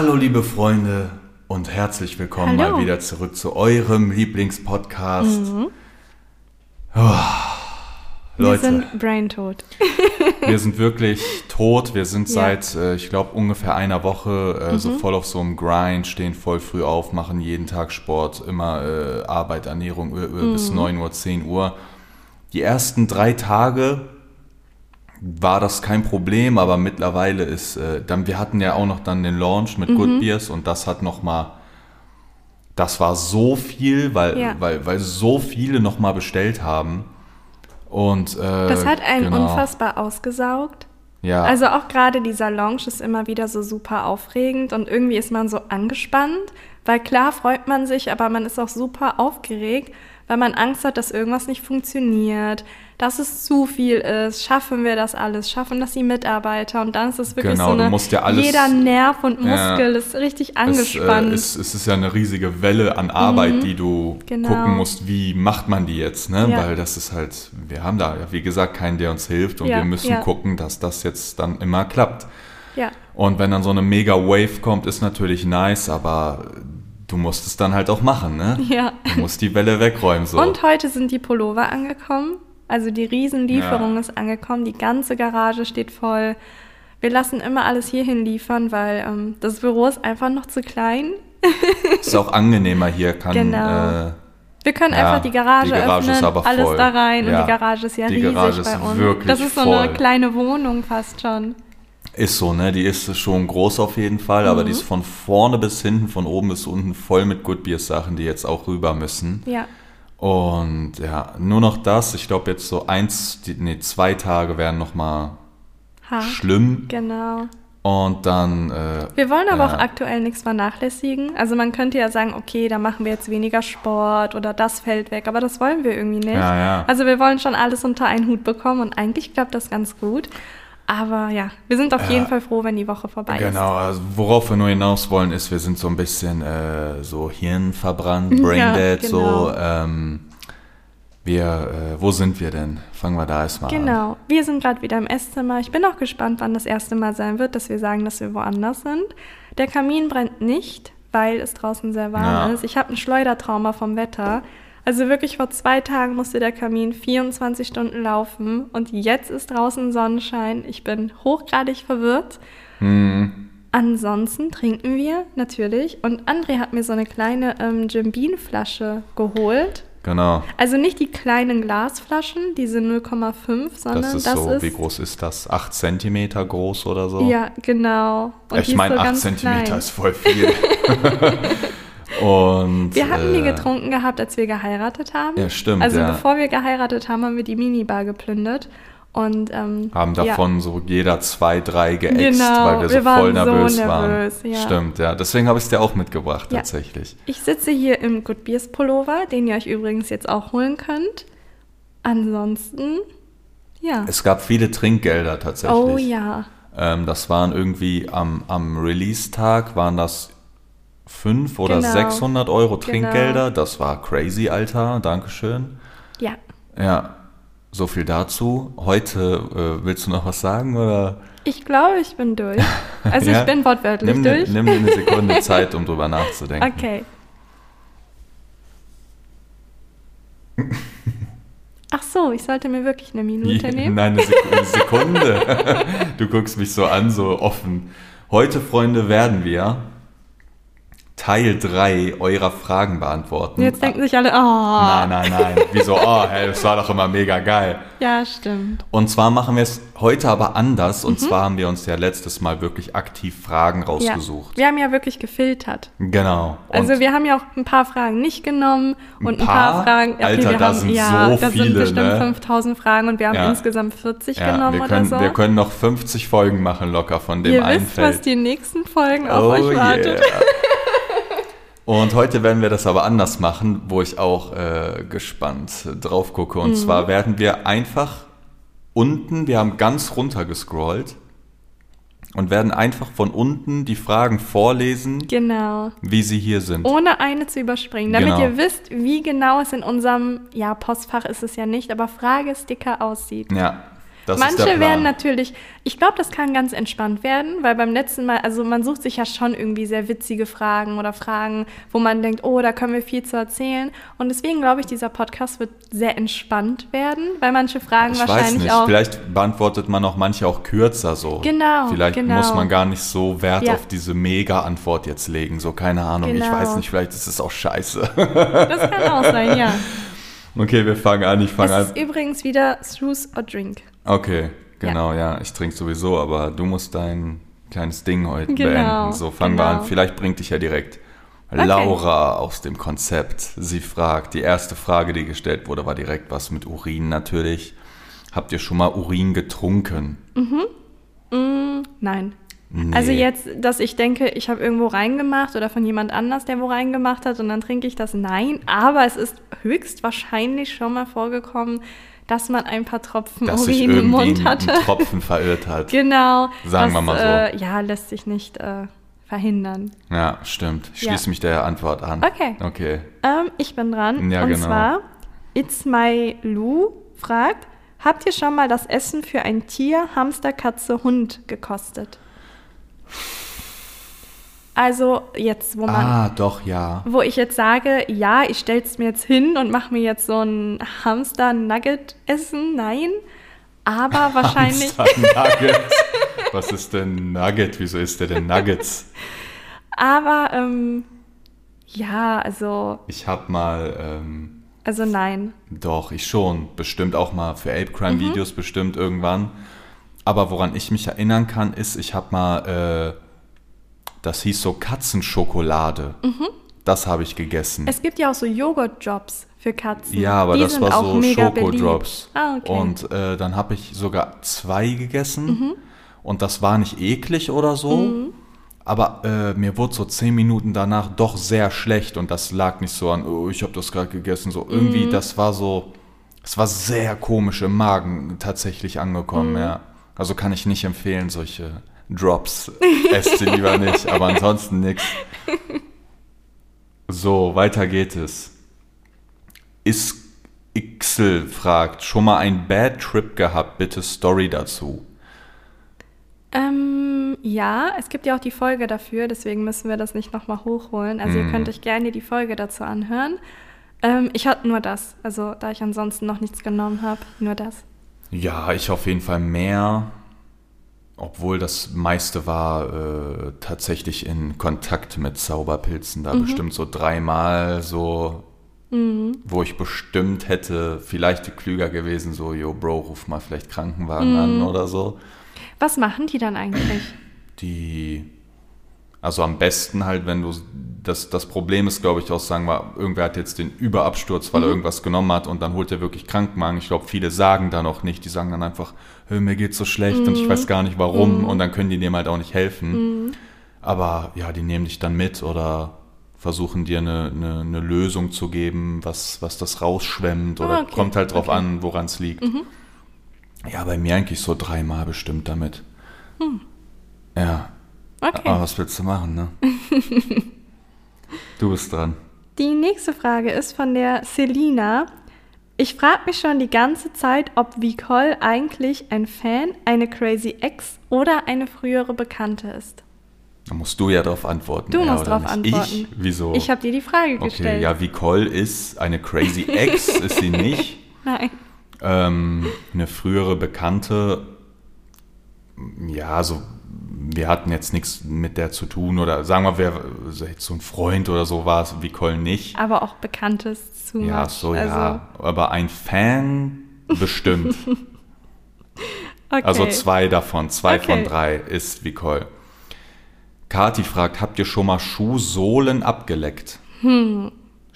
Hallo liebe Freunde und herzlich willkommen Hallo. mal wieder zurück zu eurem Lieblingspodcast. Mhm. Oh, Wir Leute, sind braintot. wir sind wirklich tot. Wir sind Ja. Mhm. seit, äh, ich glaube, ungefähr einer Woche äh, so voll auf so einem Grind, stehen voll früh auf, machen jeden Tag Sport, immer äh, Arbeit, Ernährung äh, äh, bis Mhm. 9 Uhr, 10 Uhr. Die ersten drei Tage war das kein Problem, aber mittlerweile ist, äh, dann, wir hatten ja auch noch dann den Launch mit Mhm. Good Beers und das hat nochmal, das war so viel, weil, Ja. weil, weil so viele nochmal bestellt haben. Und, äh, Das hat einen genau. unfassbar ausgesaugt. Ja, Also auch gerade dieser Launch ist immer wieder so super aufregend und irgendwie ist man so angespannt, weil klar freut man sich, aber man ist auch super aufgeregt, weil man Angst hat, dass irgendwas nicht funktioniert, dass es zu viel ist. Schaffen wir das alles? Schaffen das die Mitarbeiter? Und dann ist es wirklich Genau, so du eine, musst ja alles- jeder Nerv und Ja. Muskel ist richtig es, angespannt. äh, es, es ist ja eine riesige Welle an Arbeit, die du Genau. gucken musst, wie macht man die jetzt, ne? Ja. Weil das ist halt, wir haben da, ja, wie gesagt, keinen, der uns hilft und Ja, wir müssen ja. gucken, dass das jetzt dann immer klappt. ja. Und wenn dann so eine mega Wave kommt, ist natürlich nice, aber du musst es dann halt auch machen, ne? Ja. Du musst die Welle wegräumen, so. Und heute sind die Pullover angekommen. Also die Riesenlieferung Ja. ist angekommen. Die ganze Garage steht voll. Wir lassen immer alles hierhin liefern, weil ähm, das Büro ist einfach noch zu klein. ist auch angenehmer hier, kann, Genau. äh, Wir können Ja, einfach die Garage, die Garage öffnen, ist aber alles da rein Ja. und die Garage ist ja Die riesig Garage bei ist uns. wirklich das ist so voll. eine kleine Wohnung fast schon. Ist so, ne? Die ist schon groß auf jeden Fall, aber Mhm. die ist von vorne bis hinten, von oben bis unten voll mit Good Beers Sachen, die jetzt auch rüber müssen. Ja. Und ja, nur noch das. Ich glaube jetzt so eins, die, nee, zwei Tage werden noch mal Hart. schlimm. Genau. Und dann, äh, Wir wollen aber Ja. auch aktuell nichts vernachlässigen. Also man könnte ja sagen, okay, da machen wir jetzt weniger Sport oder das fällt weg, aber das wollen wir irgendwie nicht. Ja, ja. Also wir wollen schon alles unter einen Hut bekommen und eigentlich klappt das ganz gut. Aber ja, wir sind auf Ja. jeden Fall froh, wenn die Woche vorbei ist. genau, also worauf wir nur hinaus wollen, ist, wir sind so ein bisschen äh, so hirnverbrannt, braindead, Ja, so. genau. Ähm, wir, äh, wo sind wir denn? Fangen wir da erstmal an. Genau. Wir sind gerade wieder im Esszimmer. Ich bin auch gespannt, wann das erste Mal sein wird, dass wir sagen, dass wir woanders sind. Der Kamin brennt nicht, weil es draußen sehr warm Ja. ist. Ich habe ein Schleudertrauma vom Wetter. Also wirklich vor zwei Tagen musste der Kamin 24 Stunden laufen und jetzt ist draußen Sonnenschein. Ich bin hochgradig verwirrt. Hm, Ansonsten trinken wir natürlich und André hat mir so eine kleine ähm, Jim Beam Flasche geholt. genau. Also nicht die kleinen Glasflaschen, diese 0,5, sondern Das ist so, wie groß ist das? 8 Zentimeter groß oder so? Ja, genau. Und ich ist meine, so 8 ganz Zentimeter klein. ist voll viel. Und, Wir hatten die äh, getrunken gehabt, als wir geheiratet haben. Ja, stimmt, Also ja. bevor wir geheiratet haben, haben wir die Minibar geplündert. Und ähm, Haben ja. davon so jeder zwei, drei geäxt, Genau, weil wir so wir waren voll so nervös, nervös, waren. ja. Stimmt, ja. Deswegen habe ich es dir auch mitgebracht, Ja. tatsächlich. Ich sitze hier im Good Beers Pullover, den ihr euch übrigens jetzt auch holen könnt. Ansonsten, ja. Es gab viele Trinkgelder tatsächlich. Oh ja. Ähm, das waren irgendwie am, am Release-Tag waren das 5 oder Genau. 600 Euro Genau. Trinkgelder. Das war crazy, Alter. Dankeschön. Ja. Ja, so viel dazu. Heute äh, willst du noch was sagen oder? Ich glaube, ich bin durch. Also Ja? ich bin wortwörtlich Nimm, dir- durch. nimm dir eine Sekunde Zeit, um drüber nachzudenken. Okay. Ach so, ich sollte mir wirklich eine Minute nehmen. Nein, eine Sek- eine Sekunde. Du guckst mich so an, so offen. Heute, Freunde, werden wir Teil 3 eurer Fragen beantworten. Jetzt denken sich alle, oh. Nein, nein, nein. Wieso? Oh, hey, das war doch immer mega geil. Ja, stimmt. Und zwar machen wir es heute aber anders. Mhm. Und zwar haben wir uns ja letztes Mal wirklich aktiv Fragen rausgesucht. Ja. Wir haben ja wirklich gefiltert. Genau. Also Und wir haben ja auch ein paar Fragen nicht genommen und ein paar? paar, Fragen. okay, Alter, wir da haben, sind ja, so da viele, sind bestimmt ne? 5000 Fragen und wir haben Ja. insgesamt 40 ja, genommen wir können, oder so. wir können noch 50 Folgen machen locker von dem Ihr einen wisst, Feld. was die nächsten Folgen auf Oh euch wartet. Und heute werden wir das aber anders machen, wo ich auch äh, gespannt drauf gucke. Mhm. Und zwar werden wir einfach unten, wir haben ganz runter gescrollt und werden einfach von unten die Fragen vorlesen, Genau. wie sie hier sind. Ohne eine zu überspringen, damit Genau. ihr wisst, wie genau es in unserem, ja, Postfach ist es ja nicht, aber Fragesticker aussieht. Ja, Das Manche werden natürlich, ich glaube, das kann ganz entspannt werden, weil beim letzten Mal, also man sucht sich ja schon irgendwie sehr witzige Fragen oder Fragen, wo man denkt, oh, da können wir viel zu erzählen. Und deswegen glaube ich, dieser Podcast wird sehr entspannt werden, weil manche Fragen Ich weiß wahrscheinlich nicht, auch. vielleicht beantwortet man auch manche auch kürzer so. Genau, Vielleicht genau. muss man gar nicht so Wert Ja. auf diese Mega-Antwort jetzt legen, so keine Ahnung. Ich Genau. weiß nicht, vielleicht ist es auch scheiße. Das kann auch sein, ja. okay, wir fangen an, ich fange an. ist übrigens wieder Truth or Drink. Okay, genau, ja, ich trinke sowieso, aber du musst dein kleines Ding heute Genau, beenden. So, fangen wir genau. an. Vielleicht bringt dich ja direkt Laura aus dem Konzept. Sie fragt, die erste Frage, die gestellt wurde, war direkt was mit Urin natürlich. Habt ihr schon mal Urin getrunken? Nein. Nee. Also jetzt, dass ich denke, ich habe irgendwo reingemacht oder von jemand anders, der wo reingemacht hat und dann trinke ich das. Nein, aber es ist höchstwahrscheinlich schon mal vorgekommen, dass man ein paar Tropfen dass Urin im Mund hatte. ein Tropfen verirrt hat. Genau. Sagen wir das, mal so. Äh, ja, lässt sich nicht äh, verhindern. Ja, stimmt. Ich Ja. schließe mich der Antwort an. Okay. Okay. Ähm, ich bin dran. Ja, und genau. zwar, It's My Lou fragt, habt ihr schon mal das Essen für ein Tier, Hamster, Katze, Hund gekostet? Also jetzt, wo man Ah, doch, ja. wo ich jetzt sage, ja, ich stell's mir jetzt hin und mache mir jetzt so ein Hamster-Nugget essen, nein. Aber wahrscheinlich, Hamster Nugget. Was ist denn Nugget? Wieso ist der denn Nuggets? aber ähm, ja, also, Ich hab mal, ähm, also nein. doch, ich schon. Bestimmt auch mal für Ape Crime Mhm. Videos, bestimmt irgendwann. Aber woran ich mich erinnern kann, ist, ich hab mal, äh, das hieß so Katzenschokolade. Das habe ich gegessen. Mhm. Es gibt ja auch so Joghurt-Jobs für Katzen. Ja, aber Die das sind war so Schokodrops. Ah, okay. Und äh, dann habe ich sogar zwei gegessen. Mhm. Und das war nicht eklig oder so. Aber äh, mir wurde so zehn Minuten danach doch sehr schlecht. Und das lag nicht so an, oh, ich habe das gerade gegessen. So irgendwie, Mhm. das war so, es war sehr komisch im Magen tatsächlich angekommen, Mhm. ja. Also kann ich nicht empfehlen, solche Drops. Esst sie lieber nicht, aber ansonsten nix. So, weiter geht es. Ist Ixel fragt, schon mal einen Bad Trip gehabt? Bitte Story dazu. Ähm, ja, es gibt ja auch die Folge dafür, deswegen müssen wir das nicht nochmal hochholen. Also Mhm. ihr könnt euch gerne die Folge dazu anhören. Ähm, ich hatte nur das, also da ich ansonsten noch nichts genommen habe, nur das. Ja, ich auf jeden Fall mehr. Obwohl das meiste war äh, tatsächlich in Kontakt mit Zauberpilzen. Da bestimmt so dreimal so, wo ich bestimmt hätte, vielleicht klüger gewesen, so, yo, Bro, ruf mal vielleicht Krankenwagen an oder so. Was machen die dann eigentlich? die, also am besten halt, wenn du, das, das Problem ist, glaube ich, auch, sagen wir, irgendwer hat jetzt den Überabsturz, weil er irgendwas genommen hat und dann holt er wirklich Krankenwagen. Ich glaube, viele sagen da noch nicht, die sagen dann einfach, "Hö, mir geht's so schlecht und ich weiß gar nicht warum und dann können die dem halt auch nicht helfen. Aber ja, die nehmen dich dann mit oder versuchen dir eine, eine, eine Lösung zu geben, was, was das rausschwemmt oder Ah, okay, kommt halt drauf okay. an, woran es liegt. Ja, bei mir eigentlich so dreimal bestimmt damit. Ja, Okay. aber was willst du machen, ne? du bist dran. Die nächste Frage ist von der Selina. Ich frage mich schon die ganze Zeit, ob Vicole eigentlich ein Fan, eine Crazy Ex oder eine frühere Bekannte ist. Da musst du ja darauf antworten. Du musst nicht? antworten. Ich? Wieso? Ich habe dir die Frage okay, gestellt. ja, Vicole ist eine Crazy Ex, ist sie nicht. Nein. Ähm, eine frühere Bekannte, ja, so, wir hatten jetzt nichts mit der zu tun oder sagen wir, wer so ein Freund oder so war es, Vicole nicht. Aber auch Bekanntes zu Ja, much. so, also, ja. Aber ein Fan bestimmt. Okay. Also zwei davon, zwei Okay. von drei ist Vicole. Kati fragt, habt ihr schon mal Schuhsohlen abgeleckt?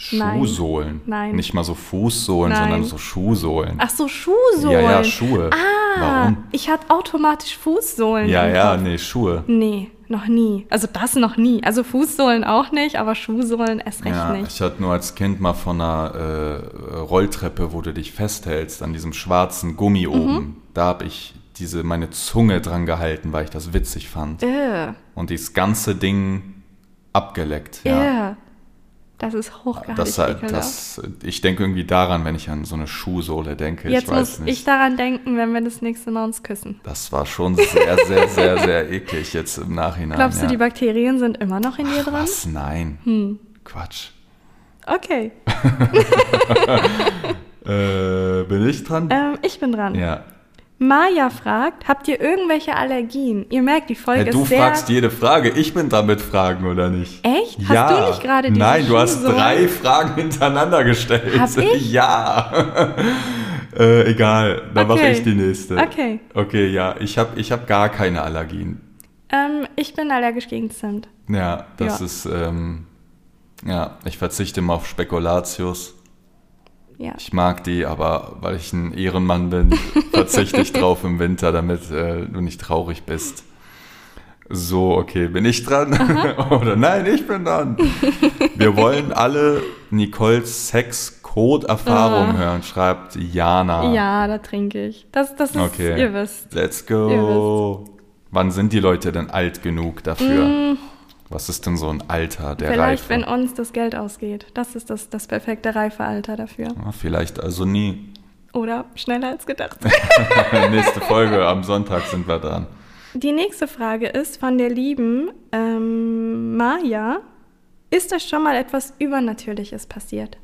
Schuhsohlen. Hm. Nein. Nicht mal so Fußsohlen, Nein. sondern so Schuhsohlen. Ach so, Schuhsohlen. ja, ja, Schuhe. Ah, Warum? ich hatte automatisch Fußsohlen. Ja, ja, nee, Schuhe. Nee, noch nie. Also das noch nie. Also Fußsohlen auch nicht, aber Schuhsohlen erst recht Ja, nicht. ich hatte nur als Kind mal von einer äh, Rolltreppe, wo du dich festhältst, an diesem schwarzen Gummi Mhm. oben. Da habe ich diese meine Zunge dran gehalten, weil ich das witzig fand. Äh, Und dieses ganze Ding abgeleckt. Ja. äh. Das ist hochgradig Das, halt- ekelhaft. das, ich denke irgendwie daran, wenn ich an so eine Schuhsohle denke. Jetzt ich muss nicht. ich daran denken, wenn wir das nächste Mal uns küssen. das war schon sehr, sehr, sehr, sehr eklig jetzt im Nachhinein. Glaubst ja. du, die Bakterien sind immer noch in dir drin? Was? Nein. Hm. Quatsch. Okay, Äh, bin ich dran? ähm, ich bin dran. ja. Maja fragt, habt ihr irgendwelche Allergien? Ihr merkt, die Folge ja. Du ist sehr... fragst jede Frage. Ich bin dran mit Fragen, oder nicht? Echt? Hast ja. du nicht gerade diese Nein, du hast drei Fragen hintereinander gestellt. Hab ich? Ja. äh, egal, dann mache Okay. ich die nächste. Okay. Okay, ja. Ich habe ich hab gar keine Allergien. Ähm, ich bin allergisch gegen Zimt. Ja, das Ja. ist, ähm, ja, ich verzichte immer auf Spekulatius. Ja. Ich mag die, aber weil ich ein Ehrenmann bin, verzichte ich drauf im Winter, damit äh, du nicht traurig bist. So, okay, bin ich dran? Oder nein, ich bin dran. Wir wollen alle Nicoles Sex-Code-Erfahrung Ah. hören, schreibt Jana. Ja, da trinke ich. Das, das ist, Okay. ihr wisst. Let's go. Wann sind die Leute denn alt genug dafür? Was ist denn so ein Alter der. Vielleicht, Reife? wenn uns das Geld ausgeht. Das ist das, das perfekte Reifealter dafür. Ah, Vielleicht also nie. Oder schneller als gedacht. Nächste Folge am Sonntag sind wir dran. Die nächste Frage ist von der lieben ähm, Maja. Ist euch schon mal etwas Übernatürliches passiert?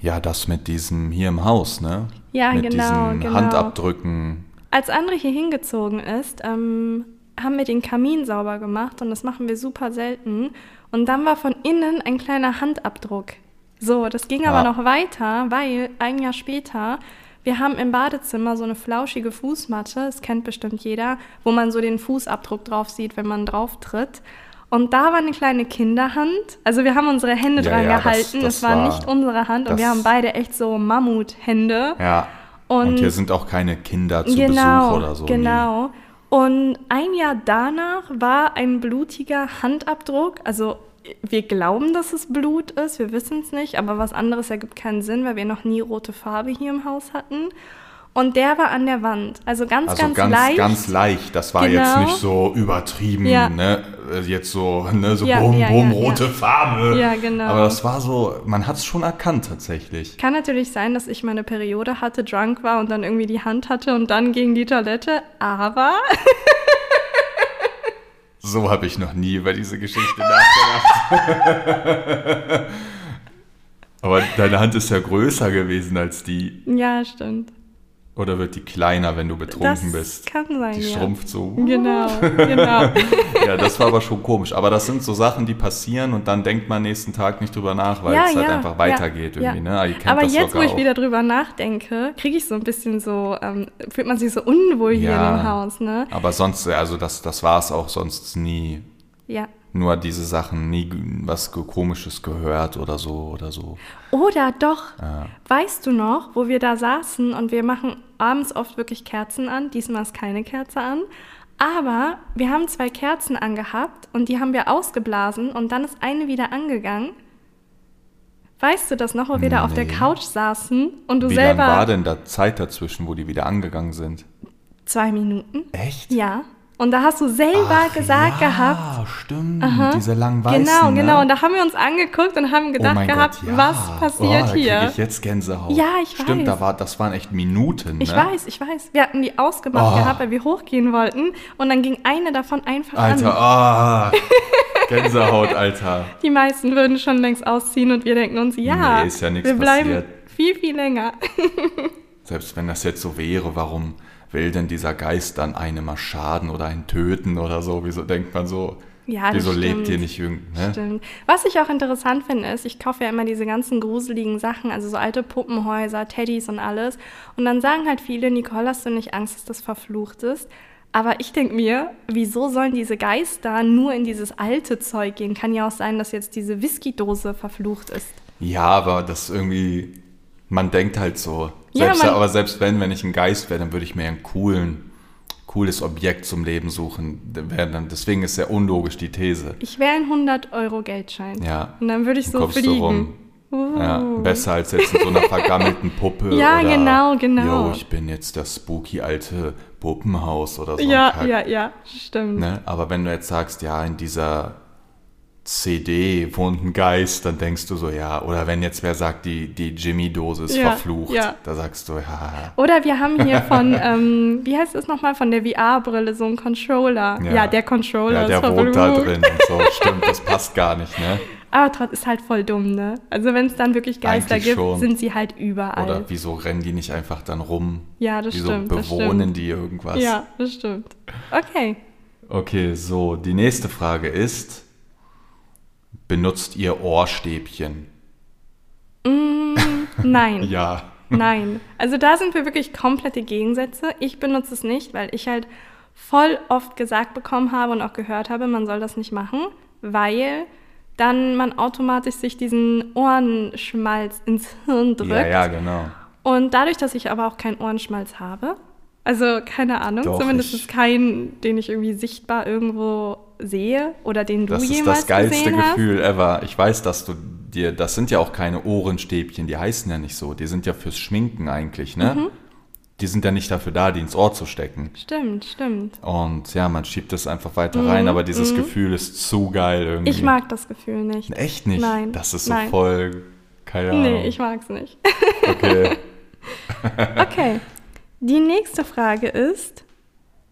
Ja, das mit diesem hier im Haus, ne? Ja, mit genau, diesen genau. Handabdrücken. Als André hier hingezogen ist, ähm, haben wir den Kamin sauber gemacht und das machen wir super selten. Und dann war von innen ein kleiner Handabdruck. So, das ging Ja. aber noch weiter, weil ein Jahr später, wir haben im Badezimmer so eine flauschige Fußmatte, das kennt bestimmt jeder, wo man so den Fußabdruck drauf sieht, wenn man drauf tritt. Und da war eine kleine Kinderhand. Also wir haben unsere Hände Ja, dran ja, das- gehalten. das es war, war- nicht unsere Hand und wir das- haben beide echt so Mammuthände. Ja. Und, Und- hier sind auch keine Kinder zu genau, Besuch oder so. Genau. Und ein Jahr danach war ein blutiger Handabdruck. Also wir glauben, dass es Blut ist, wir wissen es nicht, aber was anderes ergibt keinen Sinn, weil wir noch nie rote Farbe hier im Haus hatten. Und der war an der Wand. Also ganz, Also ganz, ganz, leicht. ganz leicht. Das war Genau. jetzt nicht so übertrieben, Ja. ne? Äh, Jetzt so, ne, so Ja, bum, ja, bum, ja, rote. Farbe. Ja, genau. Aber das war so, man hat es schon erkannt tatsächlich. Kann natürlich sein, dass ich meine Periode hatte, drunk war und dann irgendwie die Hand hatte und dann gegen die Toilette. Aber So habe ich noch nie über diese Geschichte nachgedacht. Aber deine Hand ist ja größer gewesen als die. ja, stimmt. Oder wird die kleiner, wenn du betrunken das bist? kann sein, Die ja. schrumpft so. Genau, genau. Ja, das war aber schon komisch. Aber das sind so Sachen, die passieren und dann denkt man nächsten Tag nicht drüber nach, weil es halt einfach weitergeht ja, irgendwie. ja. Ne? Ihr kennt Aber das jetzt, wo ich auch. wieder drüber nachdenke, kriege ich so ein bisschen so, ähm, fühlt man sich so unwohl hier Ja. in dem Haus, ne? Aber sonst, also das, das war es auch sonst nie. Ja. Nur diese Sachen, nie was Komisches gehört oder so oder so. Oder doch, Ja. weißt du noch, wo wir da saßen und wir machen abends oft wirklich Kerzen an, diesmal ist keine Kerze an, aber wir haben zwei Kerzen angehabt und die haben wir ausgeblasen und dann ist eine wieder angegangen. Weißt du das noch, wo wir da auf der Nee. Couch saßen und du Wie lange selber war denn da Zeit dazwischen, wo die wieder angegangen sind? zwei Minuten? Echt? Ja. Und da hast du selber gesagt ja, gehabt, stimmt. Diese langen weißen. Genau, ne? genau. Und da haben wir uns angeguckt und haben oh gedacht mein gehabt, Gott, ja. was passiert oh, hier? ich jetzt Gänsehaut. Ja, ich Stimmt, weiß. da war, das waren echt Minuten. Ich ne? weiß, ich weiß. Wir hatten die ausgemacht Oh. gehabt, weil wir hochgehen wollten. Und dann ging eine davon einfach Alter, an. ah, Gänsehaut, Alter. Die meisten würden schon längst ausziehen und wir denken uns, ja, Nee, ist ja wir bleiben passiert. viel, viel länger. Selbst wenn das jetzt so wäre, warum will denn dieser Geist dann einem mal schaden oder einen töten oder so? Wieso denkt man so, Ja, wieso lebt stimmt. ihr nicht irgend, ne? Stimmt. Was ich auch interessant finde, ist, ich kaufe ja immer diese ganzen gruseligen Sachen, also so alte Puppenhäuser, Teddys und alles. Und dann sagen halt viele, Nicole, hast du nicht Angst, dass das verflucht ist? Aber ich denke mir, wieso sollen diese Geister nur in dieses alte Zeug gehen? Kann ja auch sein, dass jetzt diese Whiskydose verflucht ist. Ja, aber das irgendwie, man denkt halt so. Ja, Selbst, man- aber selbst wenn, wenn ich ein Geist wäre, dann würde ich mir einen coolen, cooles Objekt zum Leben suchen. Deswegen ist sehr unlogisch die These. Ich wäre ein 100-Euro-Geldschein. Ja. Und dann würde ich Dann so kommst du fliegen. rum. Uh. Ja, besser als jetzt in so einer vergammelten Puppe. Ja, oder, genau, genau. Yo, ich bin jetzt das spooky alte Puppenhaus oder so. ein Ja, ja, ja, stimmt. Ne? Aber wenn du jetzt sagst, ja, in dieser CD wohnt ein Geist, dann denkst du so, ja. Oder wenn jetzt wer sagt, die, die Jimmy-Dose ist Ja, verflucht, ja. da sagst du, ja. Oder wir haben hier von, ähm, wie heißt es nochmal, von der VR-Brille so einen Controller. Ja, der Controller Ja, der ist wohnt da verflucht. drin und so. Stimmt, das passt gar nicht, ne? Aber trotzdem ist halt voll dumm, ne? Also wenn es dann wirklich Geister Eigentlich gibt, schon. sind sie halt überall. Oder wieso rennen die nicht einfach dann rum? ja, das wieso stimmt. Das bewohnen stimmt. die irgendwas? Ja, das stimmt. Okay. Okay, so, die nächste Frage ist, benutzt ihr Ohrstäbchen? Nein. Ja. Nein. Also da sind wir wirklich komplette Gegensätze. Ich benutze es nicht, weil ich halt voll oft gesagt bekommen habe und auch gehört habe, man soll das nicht machen, weil dann man automatisch sich diesen Ohrenschmalz ins Hirn drückt. Ja, ja, genau. Und dadurch, dass ich aber auch keinen Ohrenschmalz habe, also keine Ahnung, Doch, zumindest ich- keinen, den ich irgendwie sichtbar irgendwo sehe oder den du Das ist jemals das geilste gesehen Gefühl ever. Ich weiß, dass du dir, das sind ja auch keine Ohrenstäbchen, die heißen ja nicht so. Die sind ja fürs Schminken eigentlich, ne? Mhm. Die sind ja nicht dafür da, die ins Ohr zu stecken. hast. Stimmt, stimmt. Und ja, man schiebt es einfach weiter rein, aber dieses Gefühl ist zu geil irgendwie. Mhm, Ich mag das Gefühl nicht. Echt nicht? Nein, Das ist so nein. voll, keine Ahnung. Nee, ich mag's nicht. Okay. Okay. Die nächste Frage ist,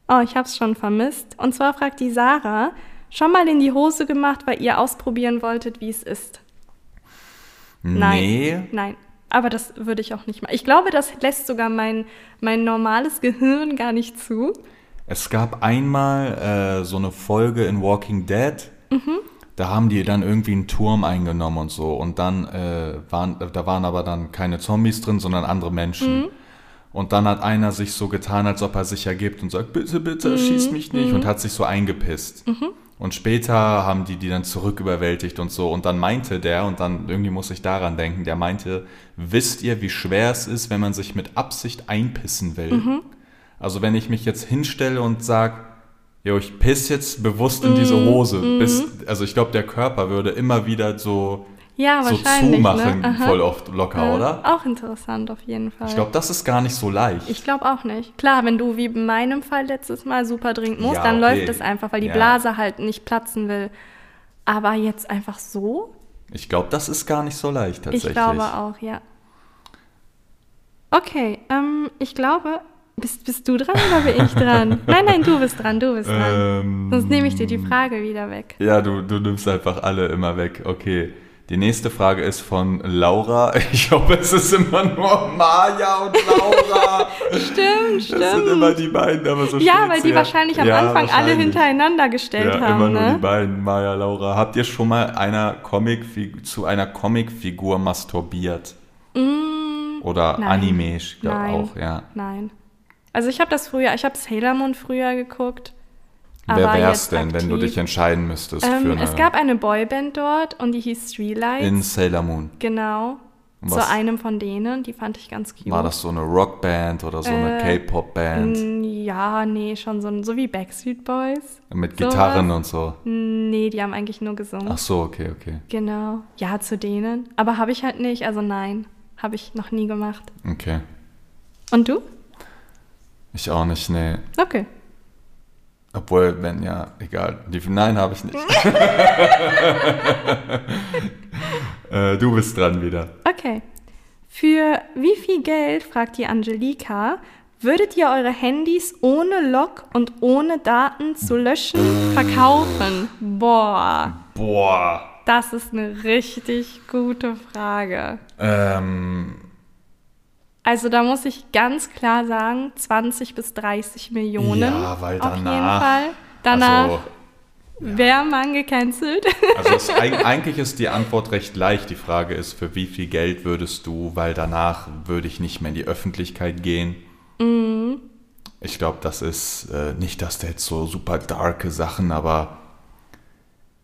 oh, ich hab's schon vermisst. Und zwar fragt die Sarah, schon mal in die Hose gemacht, weil ihr ausprobieren wolltet, wie es ist? Nein. Nee. Nein. Aber das würde ich auch nicht machen. Ich glaube, das lässt sogar mein, mein normales Gehirn gar nicht zu. Es gab einmal äh, so eine Folge in Walking Dead. Da haben die dann irgendwie einen Turm eingenommen und so. Und dann äh, waren, da waren aber dann keine Zombies drin, sondern andere Menschen. Und dann hat einer sich so getan, als ob er sich ergibt und sagt, bitte, bitte, schieß mich nicht. Und hat sich so eingepisst. Und später haben die die dann zurück überwältigt und so. Und dann meinte der, und dann irgendwie muss ich daran denken, der meinte, wisst ihr, wie schwer es ist, wenn man sich mit Absicht einpissen will? Also wenn ich mich jetzt hinstelle und sage, jo, ich piss jetzt bewusst in diese Hose, bis, also ich glaube, der Körper würde immer wieder so, Ja, so wahrscheinlich. zumachen, ne? Voll oft locker, Ja, oder? Auch interessant auf jeden Fall. Ich glaube, das ist gar nicht so leicht. Ich glaube auch nicht. Klar, wenn du wie in meinem Fall letztes Mal super dringend musst, Ja, dann okay. läuft es einfach, weil die. Blase halt nicht platzen will. Aber jetzt einfach so? Ich glaube, das ist gar nicht so leicht tatsächlich. Ich glaube auch, ja. Okay, ähm, ich glaube, bist, bist du dran oder bin ich dran? nein, nein, du bist dran, du bist dran. Ähm, Sonst nehme ich dir die Frage wieder weg. Ja, du, du nimmst einfach alle immer weg. Okay. Die nächste Frage ist von Laura. Ich hoffe, es ist immer nur Maja und Laura. Stimmt, stimmt. Das sind immer die beiden, aber so ja, weil die ja. wahrscheinlich am Ja, Anfang alle wahrscheinlich. hintereinander gestellt Ja, haben, immer nur die ne? beiden, Maja, Laura. Habt ihr schon mal einer Comic zu einer Comicfigur masturbiert? Oder Mm, nein. Anime, ich glaube auch, ja. Nein. Also ich habe das früher, ich habe Sailor Moon früher geguckt. Wer wär's denn, wenn du aktiv- dich entscheiden müsstest für Ähm, eine es gab eine Boyband dort und die hieß Three Lights. in Sailor Moon? genau. Und Zu was- einem von denen, die fand ich ganz cute. War das so eine Rockband oder so eine Äh, K-Pop-Band Ja, nee, schon so, so wie Backstreet Boys. mit. Gitarren und so? Nee, die haben eigentlich nur gesungen. Ach so, okay, okay. Genau. Ja, zu denen. Aber habe ich halt nicht, also nein, habe ich noch nie gemacht. Okay. Und du? Ich auch nicht, nee. Okay. Obwohl, wenn ja, egal. Die, nein, habe ich nicht. äh, du bist dran wieder. Okay. Für wie viel Geld, fragt die Angelika, würdet ihr eure Handys ohne Log und ohne Daten zu löschen verkaufen? Boah, Boah. das ist eine richtig gute Frage. Ähm, Also da muss ich ganz klar sagen, 20 bis 30 Millionen. Ja, weil Auf jeden danach- Fall. Danach also, wäre man gecancelt. also es, eig- eigentlich ist die Antwort recht leicht. Die Frage ist, für wie viel Geld würdest du, weil danach würde ich nicht mehr in die Öffentlichkeit gehen. Mhm. Ich glaube, das ist äh, nicht, dass der jetzt so super darke Sachen, aber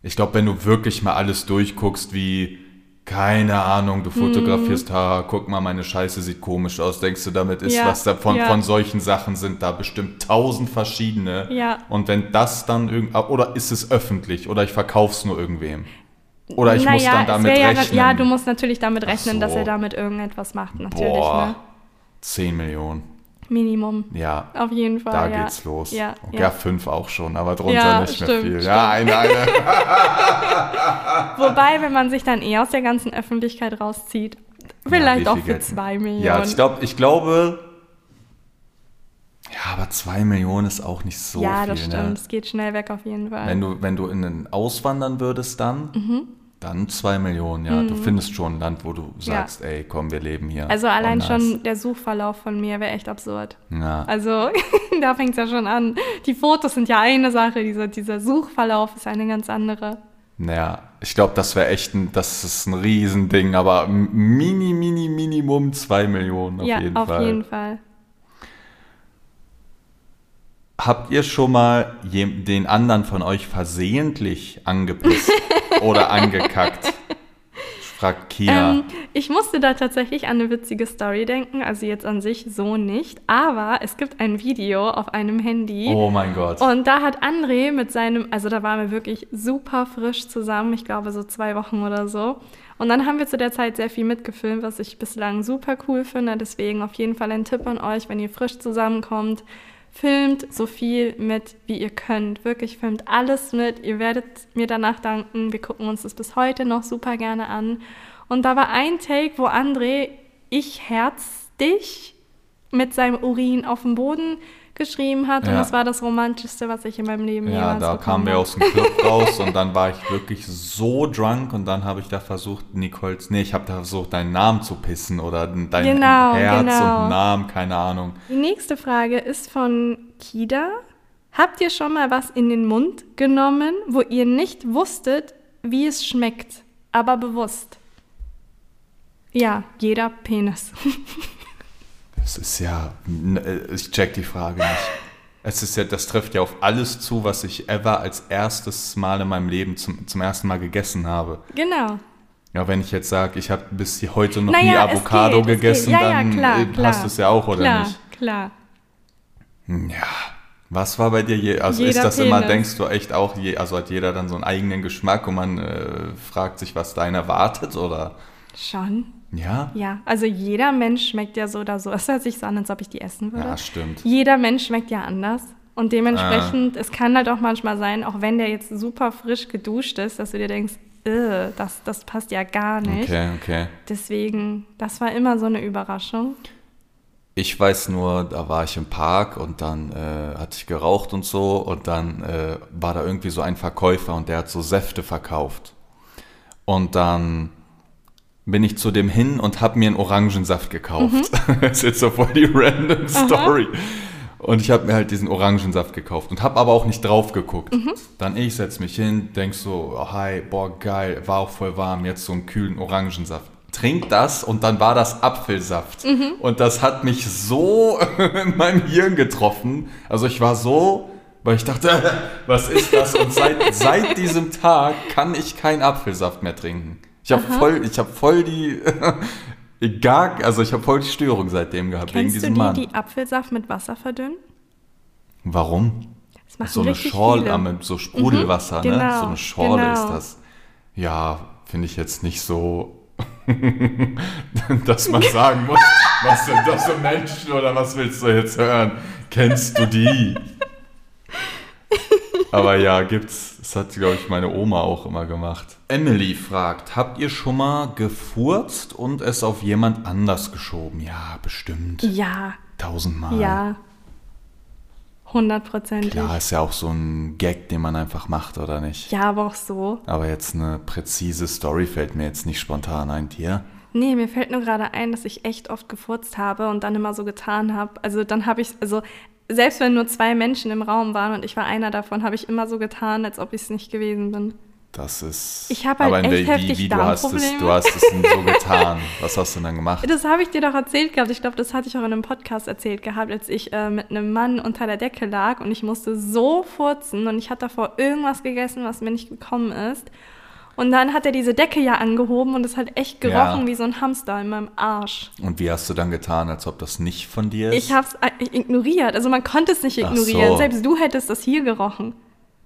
ich glaube, wenn du wirklich mal alles durchguckst, wie, keine Ahnung, du fotografierst, ha, guck mal, meine Scheiße sieht komisch aus, denkst du, damit ist Ja, was davon, ja. von solchen Sachen sind da bestimmt tausend verschiedene. Ja. Und wenn das dann irgend, oder ist es öffentlich oder ich verkauf's nur irgendwem? Oder ich muss Naja, dann es damit ja, rechnen. Ja, du musst natürlich damit rechnen, dass so. er damit irgendetwas macht, natürlich. Boah, Ne? 10 Millionen. Minimum. Ja, Auf jeden Fall. da ja. geht's los. Ja, ja. ja. fünf auch schon, aber drunter Ja, nicht mehr stimmt, viel. stimmt. Ja, eine, eine. Wobei, wenn man sich dann eh aus der ganzen Öffentlichkeit rauszieht, vielleicht auch für Geld? zwei Millionen. Ja, ich, glaub, ich glaube. Ja, aber zwei Millionen ist auch nicht so ja, viel. das stimmt. Ne? Es geht schnell weg auf jeden Fall. Wenn du, wenn du in den auswandern würdest, dann, Mhm. Dann zwei Millionen, ja. Du findest schon ein Land, wo du sagst, ey, komm, wir leben hier. also allein Oh, schon der Suchverlauf von mir wäre echt absurd. Ja. Also da fängt es ja schon an. Die Fotos sind ja eine Sache, dieser, dieser Suchverlauf ist eine ganz andere. Naja, ich glaube, das wäre echt ein, das ist ein Riesending, aber mini, mini, Minimum zwei Millionen auf ja, jeden auf Fall. jeden Fall. Habt ihr schon mal den anderen von euch versehentlich angepisst oder angekackt? Fragt Kia. Ähm, ich musste da tatsächlich an eine witzige Story denken, also jetzt an sich so nicht, aber es gibt ein Video auf einem Handy. oh mein Gott. Und da hat André mit seinem, also da waren wir wirklich super frisch zusammen, ich glaube so zwei Wochen oder so. Und dann haben wir zu der Zeit sehr viel mitgefilmt, was ich bislang super cool finde. Deswegen auf jeden Fall ein Tipp an euch, wenn ihr frisch zusammenkommt, filmt so viel mit, wie ihr könnt. Wirklich filmt alles mit. Ihr werdet mir danach danken. Wir gucken uns das bis heute noch super gerne an. Und da war ein Take, wo André, ich herz dich mit seinem Urin auf dem Boden geschrieben hat. Und Ja. das war das Romantischste, was ich in meinem Leben Ja, jemals da kamen wir aus dem Club raus und dann war ich wirklich so drunk und dann habe ich da versucht, Nicoles, nee, ich habe da versucht, deinen Namen zu pissen oder dein Genau, Herz genau. und Namen, keine Ahnung. Die nächste Frage ist von Kida. Habt ihr schon mal was in den Mund genommen, wo ihr nicht wusstet, wie es schmeckt, aber bewusst? Ja, jeder Penis. Das ist ja, äh, ich check die Frage nicht. Es ist ja, das trifft ja auf alles zu, was ich ever als erstes Mal in meinem Leben zum, zum ersten Mal gegessen habe. genau. Ja, wenn ich jetzt sage, ich habe bis heute noch Naja, nie es Avocado geht, es gegessen. Ja, ja, dann klar, äh, klar. passt es ja auch, oder klar, nicht? Klar, Ja. Was war bei dir je? Also ist Jeder das immer, Penis. denkst du echt auch, je, also hat jeder dann so einen eigenen Geschmack und man äh, fragt sich, was deiner erwartet, oder? Schon. Ja? Ja, also jeder Mensch schmeckt ja so oder so. Es hört sich so an, als ob ich die essen würde. Ja, stimmt. Jeder Mensch schmeckt ja anders. Und Ah. dementsprechend, es kann halt auch manchmal sein, auch wenn der jetzt super frisch geduscht ist, dass du dir denkst, "Äh, das, das passt ja gar nicht. Okay, okay. Deswegen, das war immer so eine Überraschung. Ich weiß nur, da war ich im Park und dann äh, hatte ich geraucht und so und dann äh, war da irgendwie so ein Verkäufer und der hat so Säfte verkauft. Und dann bin ich zu dem hin und habe mir einen Orangensaft gekauft. Das ist jetzt so voll die random Story. Und ich habe mir halt diesen Orangensaft gekauft und habe aber auch nicht drauf geguckt. Dann ich setz mich hin, denk so, oh, hi, boah, geil, war auch voll warm, jetzt so einen kühlen Orangensaft. Trink das und dann war das Apfelsaft. Und das hat mich so in meinem Hirn getroffen. Also ich war so, weil ich dachte, was ist das? Und seit, seit diesem Tag kann ich keinen Apfelsaft mehr trinken. Ich habe voll, ich habe voll die, gar, also ich habe voll die Störung seitdem gehabt wegen Kennst du diesem die, Mann. die Apfelsaft mit Wasser verdünnen? Warum? Das machen So eine Schorle, mit so Sprudelwasser, Mhm, ne? genau, So eine Schorle genau. ist das. Ja, finde ich jetzt nicht so, dass man sagen muss, was sind das für Menschen oder was willst du jetzt hören? Kennst du die? Aber ja, gibt's. Das hat, glaube ich, meine Oma auch immer gemacht. Emily fragt, habt ihr schon mal gefurzt und es auf jemand anders geschoben? Ja, bestimmt. Ja, Tausendmal. ja. Hundertprozentig. Klar, ist ja auch so ein Gag, den man einfach macht, oder nicht? Ja, aber auch so. Aber jetzt eine präzise Story fällt mir jetzt nicht spontan ein. Dir? Nee, mir fällt nur gerade ein, dass ich echt oft gefurzt habe und dann immer so getan habe. Also dann habe ich, also selbst wenn nur zwei Menschen im Raum waren und ich war einer davon, habe ich immer so getan, als ob ich es nicht gewesen bin. Das ist. Ich hab halt Aber in echt der, heftig wie du hast es, du hast es denn so getan. Was hast du denn dann gemacht? Das habe ich dir doch erzählt gehabt. Ich glaube, das hatte ich auch in einem Podcast erzählt gehabt, als ich äh, mit einem Mann unter der Decke lag und ich musste so furzen und ich hatte davor irgendwas gegessen, was mir nicht gekommen ist. Und dann hat er diese Decke ja angehoben und es hat echt gerochen Ja. wie so ein Hamster in meinem Arsch. Und wie hast du dann getan, als ob das nicht von dir ist? Ich habe es ignoriert. Also man konnte es nicht ignorieren. so. Selbst du hättest das hier gerochen.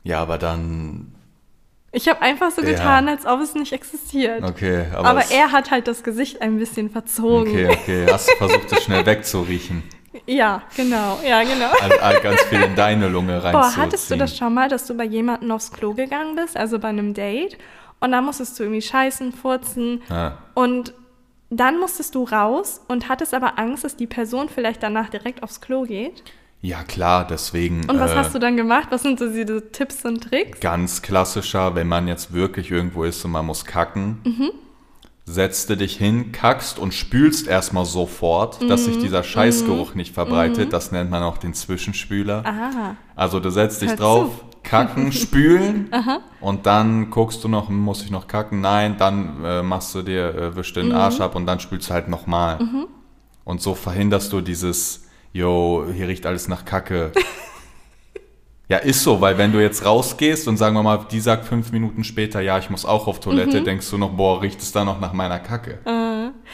ja, aber dann. Ich habe einfach so Ja. getan, als ob es nicht existiert. Okay, aber. Aber er hat halt das Gesicht ein bisschen verzogen. Okay, okay. Hast du versucht, es schnell wegzuriechen? Ja, genau, ja, genau. Ganz viel in deine Lunge rein. Boah, hattest du das schon mal, dass du bei jemandem aufs Klo gegangen bist, also bei einem Date, und dann musstest du irgendwie scheißen, furzen Ja. und dann musstest du raus und hattest aber Angst, dass die Person vielleicht danach direkt aufs Klo geht. Ja, klar, deswegen. Und was äh, hast du dann gemacht? Was sind so diese Tipps und Tricks? Ganz klassischer, wenn man jetzt wirklich irgendwo ist und man muss kacken, Mhm. setzt du dich hin, kackst und spülst erstmal sofort, dass Mhm. sich dieser Scheißgeruch nicht verbreitet. Das nennt man auch den Zwischenspüler. Ah, Also du setzt dich Hör drauf, kacken, spülen und dann guckst du noch, muss ich noch kacken? Nein, dann äh, machst du dir, äh, wischst Mhm. den Arsch ab und dann spülst du halt nochmal. Und so verhinderst du dieses, yo, hier riecht alles nach Kacke. ja, ist so, weil wenn du jetzt rausgehst und sagen wir mal, die sagt fünf Minuten später, ja, ich muss auch auf Toilette, denkst du noch, boah, riecht es da noch nach meiner Kacke?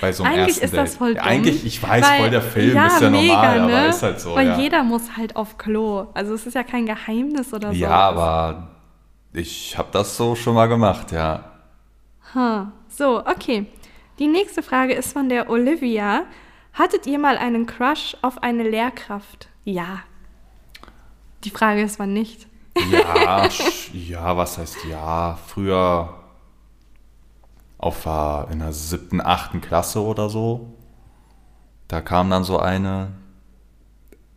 Bei so einem eigentlich ersten ist das Date. voll ja, dumm. Eigentlich, ich weiß, weil- voll der Film ja, ist ja mega, normal, ne? aber ist halt so, Weil ja. jeder muss halt auf Klo. Also es ist ja kein Geheimnis oder so. Ja, aber ich habe das so schon mal gemacht, ja. Huh. So, okay. Die nächste Frage ist von der Olivia. Hattet ihr mal einen Crush auf eine Lehrkraft? Ja. Die Frage ist, wann nicht. Ja, ja, was heißt ja? Früher auf äh, in der siebten, achten Klasse oder so. Da kam dann so eine.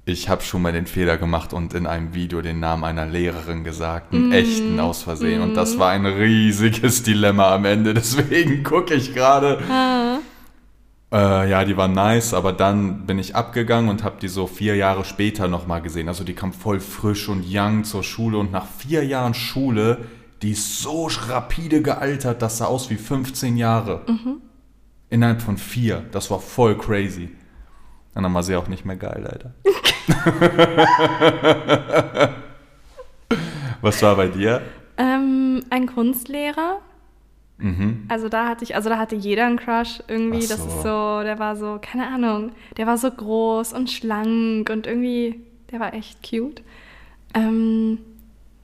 Ich habe schon mal den Fehler gemacht und in einem Video den Namen einer Lehrerin gesagt, einen echten aus Versehen. Und das war ein riesiges Dilemma am Ende. Deswegen gucke ich gerade. Äh, ja, die war nice, aber dann bin ich abgegangen und habe die so vier Jahre später nochmal gesehen. Also die kam voll frisch und young zur Schule und nach vier Jahren Schule, die ist so rapide gealtert, das sah aus wie 15 Jahre. Innerhalb von vier. Das war voll crazy. Dann war sie auch nicht mehr geil, leider. Was war bei dir? Ähm, ein Kunstlehrer. Mhm. Also da hatte ich, also da hatte jeder einen Crush irgendwie. Ach Das so. ist so, der war so, keine Ahnung, der war so groß und schlank und irgendwie, der war echt cute. Ähm,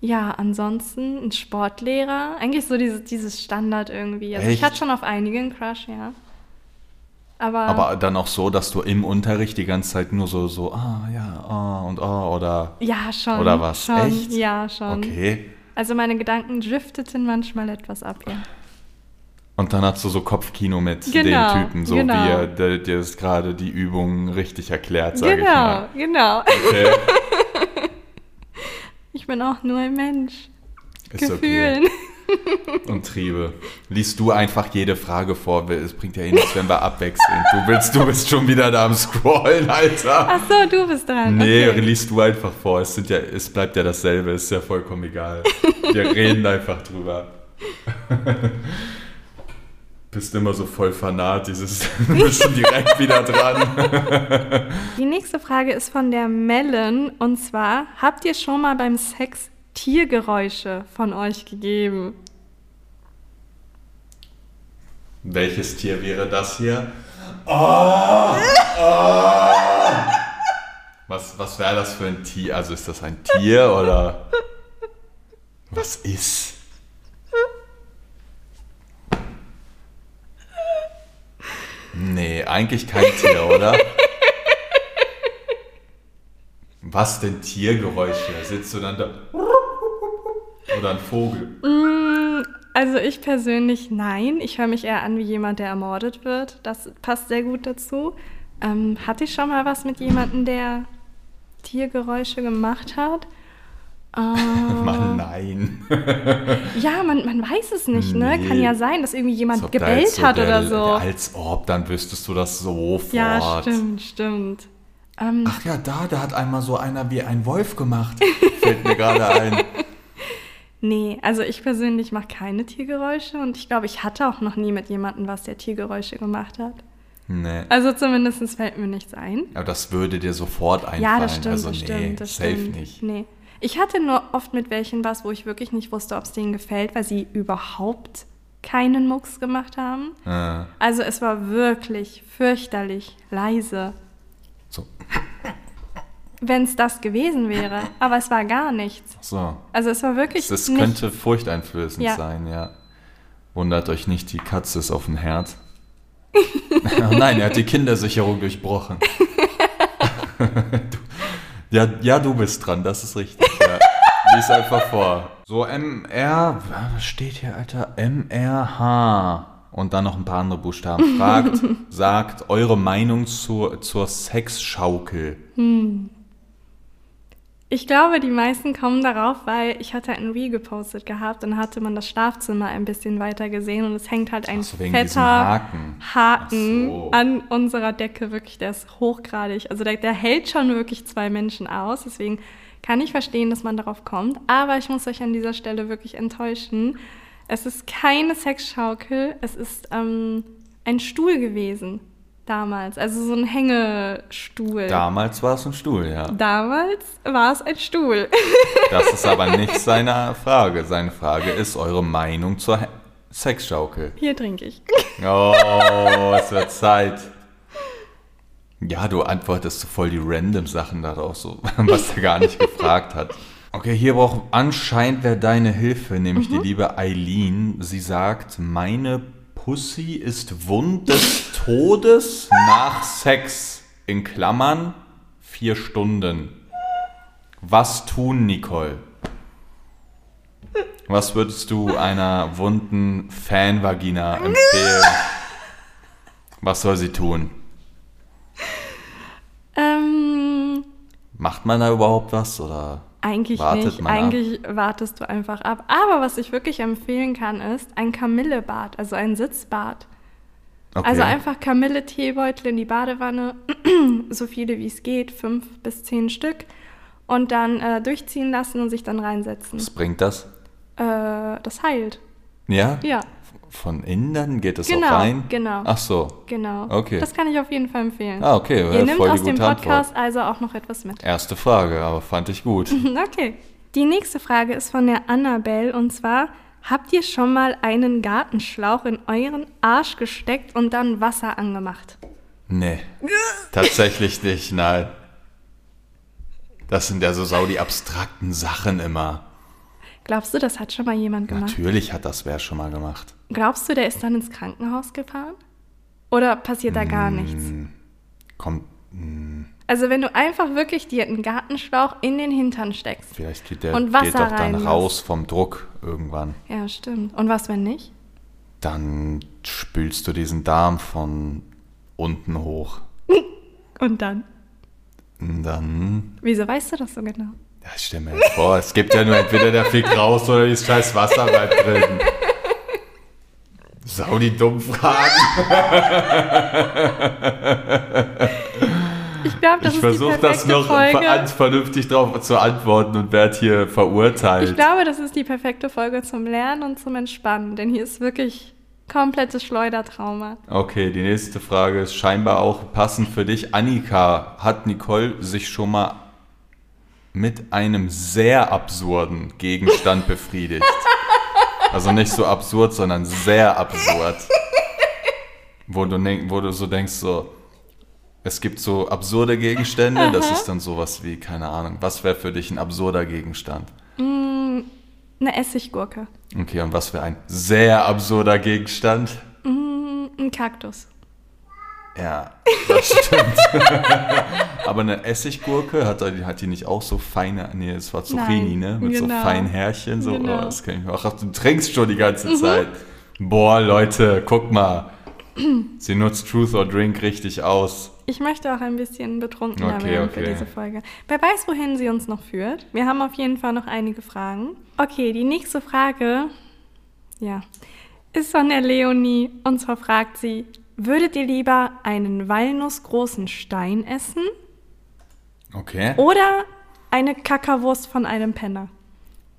ja, ansonsten ein Sportlehrer. Eigentlich so dieses, dieses Standard irgendwie. Also ich Echt? hatte schon auf einige einen Crush, ja. Aber, Aber dann auch so, dass du im Unterricht die ganze Zeit nur so, so, ah, ja, ah und ah oder. ja, schon. Oder was? Schon, Echt? Ja, schon. Okay. Also meine Gedanken drifteten manchmal etwas ab, ja. Und dann hast du so Kopfkino mit Genau, dem Typen, so genau. wie er dir jetzt gerade die Übung richtig erklärt, sage ich Genau, mal. genau. Okay. Ich bin auch nur ein Mensch. Ist Gefühlen. okay. Und Triebe. Liest du einfach jede Frage vor, es bringt ja eh nichts, wenn wir abwechseln. Du willst, du bist schon wieder da am Scrollen, Alter. Ach so, du bist dran. Nee, okay. liest du einfach vor. Es, sind ja, es bleibt ja dasselbe, ist ja vollkommen egal. Wir reden einfach drüber. Bist immer so voll fanat, dieses, bist schon direkt wieder dran. Die nächste Frage ist von der Melon und zwar: Habt ihr schon mal beim Sex Tiergeräusche von euch gegeben? Welches Tier wäre das hier? Oh, Was, was wäre das für ein Tier? Also ist das ein Tier oder was ist? Nee, eigentlich kein Tier, oder? Was denn Tiergeräusche? Sitzt du dann da? Oder ein Vogel? Also ich persönlich nein. Ich höre mich eher an wie jemand, der ermordet wird. Das passt sehr gut dazu. Ähm, hatte ich schon mal was mit jemandem, der Tiergeräusche gemacht hat? Ähm, Mann, nein. ja, man, man weiß es nicht, ne? Nee. Kann ja sein, dass irgendwie jemand gebellt so hat der- oder so. Als ob, dann wüsstest du das sofort. Ja, stimmt, stimmt. Ähm, Ach ja, da, da hat einmal so einer wie ein Wolf gemacht. Fällt mir gerade ein. Nee, also ich persönlich mache keine Tiergeräusche und ich glaube, ich hatte auch noch nie mit jemandem was, der Tiergeräusche gemacht hat. Nee. Also zumindest fällt mir nichts ein. Aber das würde dir sofort einfallen. Ja, das stimmt, also, das nee, stimmt, das safe stimmt. nicht. Nee. Ich hatte nur oft mit welchen was, wo ich wirklich nicht wusste, ob es denen gefällt, weil sie überhaupt keinen Mucks gemacht haben. Äh, Also es war wirklich fürchterlich leise, so. wenn es das gewesen wäre. Aber es war gar nichts. so. Also es war wirklich Das könnte furchteinflößend Ja. sein, ja. Wundert euch nicht, die Katze ist auf dem Herd. oh nein, er hat die Kindersicherung durchbrochen. du, ja, ja, du bist dran, das ist richtig. Ja. Lies einfach vor. So, MR, was steht hier, Alter? MRH. Und dann noch ein paar andere Buchstaben. Fragt, sagt eure Meinung zur, zur Sexschaukel. Hm. Ich glaube, die meisten kommen darauf, weil ich hatte ein Reel gepostet gehabt und hatte man das Schlafzimmer ein bisschen weiter gesehen und es hängt halt ein so, fetter Haken. Haken so. an unserer Decke. Wirklich, der ist hochgradig. Also der, der hält schon wirklich zwei Menschen aus. Deswegen kann ich verstehen, dass man darauf kommt. Aber ich muss euch an dieser Stelle wirklich enttäuschen. Es ist keine Sexschaukel, es ist ähm, ein Stuhl gewesen damals. Also so ein Hängestuhl. Damals war es ein Stuhl, ja. Damals war es ein Stuhl. Das ist aber nicht seine Frage. Seine Frage ist eure Meinung zur Sexschaukel. Hier trinke ich. Oh, es wird Zeit. Ja, du antwortest so voll die random Sachen darauf, so, was der gar nicht gefragt hat. Okay, hier braucht anscheinend wer deine Hilfe, nämlich die liebe Eileen. Sie sagt, meine Pussy ist wund des Todes nach Sex. In Klammern vier Stunden. Was tun, Nicole? Was würdest du einer wunden Fanvagina empfehlen? Was soll sie tun? Ähm, Macht man da überhaupt was oder? eigentlich Wartet nicht. man ab? Eigentlich wartest du einfach ab. Aber was ich wirklich empfehlen kann, ist ein Kamillebad, also ein Sitzbad. Okay. Also einfach Kamille-Teebeutel in die Badewanne, so viele wie es geht, fünf bis zehn Stück. Und dann äh, durchziehen lassen und sich dann reinsetzen. Was bringt das? Äh, das heilt. Ja? Ja, Von innen dann geht es Genau, auch rein? genau. Ach so. genau. Okay. Das kann ich auf jeden Fall empfehlen. Ah, okay. Ihr ja, voll die aus dem Podcast Antwort. also auch noch etwas mit. Erste Frage, aber fand ich gut. Okay. Die nächste Frage ist von der Annabelle und zwar: Habt ihr schon mal einen Gartenschlauch in euren Arsch gesteckt und dann Wasser angemacht? Nee. Tatsächlich nicht, nein. Das sind ja so sau die abstrakten Sachen immer. Glaubst du, das hat schon mal jemand gemacht? Natürlich hat das wer schon mal gemacht. Glaubst du, der ist dann ins Krankenhaus gefahren? Oder passiert da gar Mm. nichts? Kommt, hm, Also wenn du einfach wirklich dir einen Gartenschlauch in den Hintern steckst. vielleicht geht der Und Wasser geht doch dann reinlässt. raus vom Druck irgendwann. Ja, stimmt. Und was, wenn nicht? Dann spülst du diesen Darm von unten hoch. Und dann? Und dann Wieso weißt du das so genau? Ja, stell mir vor, es gibt ja nur entweder der Fick raus oder dieses scheiß Wasser bleibt drin. Sau die dummen Fragen. Ich glaube, das ich ist die versuche das perfekte noch Folge. ver vernünftig drauf zu antworten und werde hier verurteilt. Ich glaube, das ist die perfekte Folge zum Lernen und zum Entspannen, denn hier ist wirklich komplettes Schleudertrauma. okay, die nächste Frage ist scheinbar auch passend für dich. Annika, hat Nicole sich schon mal mit einem sehr absurden Gegenstand befriedigt? Also nicht so absurd, sondern sehr absurd. Wo du, wo du so denkst, so, es gibt so absurde Gegenstände, das ist dann sowas wie, keine Ahnung, was wäre für dich ein absurder Gegenstand? Eine Essiggurke. Okay, und was wäre ein sehr absurder Gegenstand? Mm, Ein Kaktus. Ja, das stimmt. Aber eine Essiggurke, hat, die- hat die nicht auch so feine, nee, es war Zucchini, Nein, ne? Mit so genau. feinen Härchen, so, Genau. Mhm. oh, das kann ich mir auch, ach, du trinkst schon die ganze Zeit. Boah, Leute, guck mal. Sie nutzt Truth or Drink richtig aus. Ich möchte auch ein bisschen betrunkener Okay, werden für okay. diese Folge. Wer weiß, wohin sie uns noch führt. Wir haben auf jeden Fall noch einige Fragen. Okay, die nächste Frage, ja, ist von der Leonie. Und zwar fragt sie, würdet ihr lieber einen walnussgroßen Stein essen Okay. oder eine Kackerwurst von einem Penner?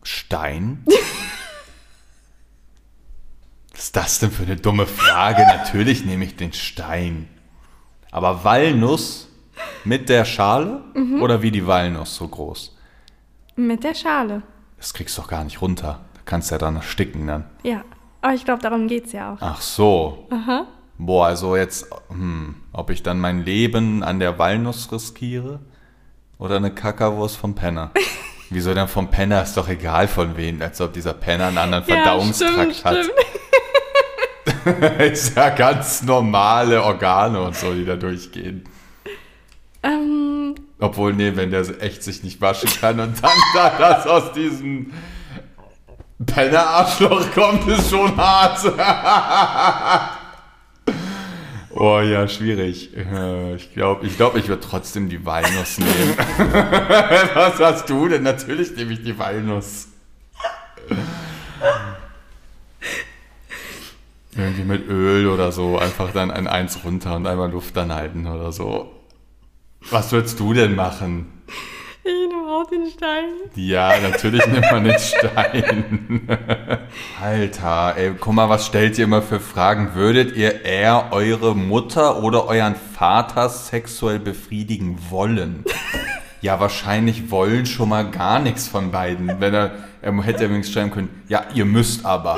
Stein? Was ist das denn für eine dumme Frage? Natürlich nehme ich den Stein. Aber Walnuss mit der Schale Mhm. oder wie die Walnuss so groß? Mit der Schale. Das kriegst du doch gar nicht runter. Da kannst du ja dann ersticken dann. Ja, aber ich glaube, darum geht es ja auch. Ach so. Boah, also jetzt, hm, ob ich dann mein Leben an der Walnuss riskiere oder eine Kackerwurst vom Penner? Wieso denn vom Penner? Ist doch egal von wem, als ob dieser Penner einen anderen Verdauungstrakt stimmt, hat. stimmt. ist ja ganz normale Organe und so, die da durchgehen. Ähm, Obwohl, nee, wenn der echt sich nicht waschen kann und dann da das aus diesem Penner-Arschloch kommt, ist schon hart. oh ja, schwierig. Äh, Ich glaube, ich, glaub, ich würde trotzdem die Walnuss nehmen. Was hast du denn? Natürlich nehme ich die Walnuss. Irgendwie mit Öl oder so, einfach dann ein Eins runter und einmal Luft anhalten oder so. Was würdest du denn machen? Ich nehme auch den Stein. Ja, natürlich nimmt man den Stein. Alter, ey, guck mal, was stellt ihr immer für Fragen? Würdet ihr eher eure Mutter oder euren Vater sexuell befriedigen wollen? Ja, wahrscheinlich wollen schon mal gar nichts von beiden. Wenn er, er hätte wenigstens schreiben können, ja, ihr müsst aber.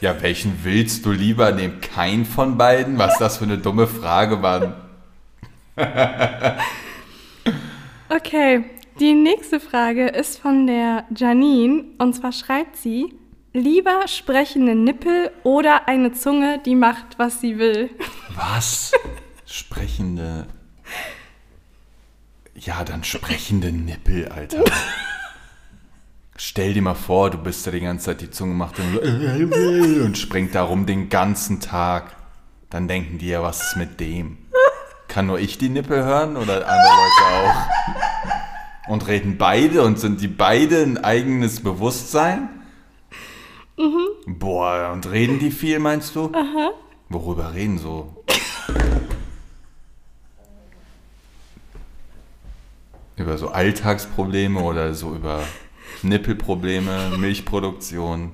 Ja, welchen willst du lieber nehmen? Kein von beiden? Was das für eine dumme Frage war. Okay, die nächste Frage ist von der Janine und zwar schreibt sie, lieber sprechende Nippel oder eine Zunge, die macht, was sie will. Was? Sprechende. Ja, dann sprechende Nippel, Alter. Stell dir mal vor, du bist da die ganze Zeit, die Zunge macht dann so und springt da rum den ganzen Tag. Dann denken die ja, was ist mit dem? Kann nur ich die Nippel hören oder andere Leute auch? Und reden beide und sind die beide ein eigenes Bewusstsein? Boah, und reden die viel, meinst du? Worüber reden so? über so Alltagsprobleme oder so über Nippelprobleme, Milchproduktion.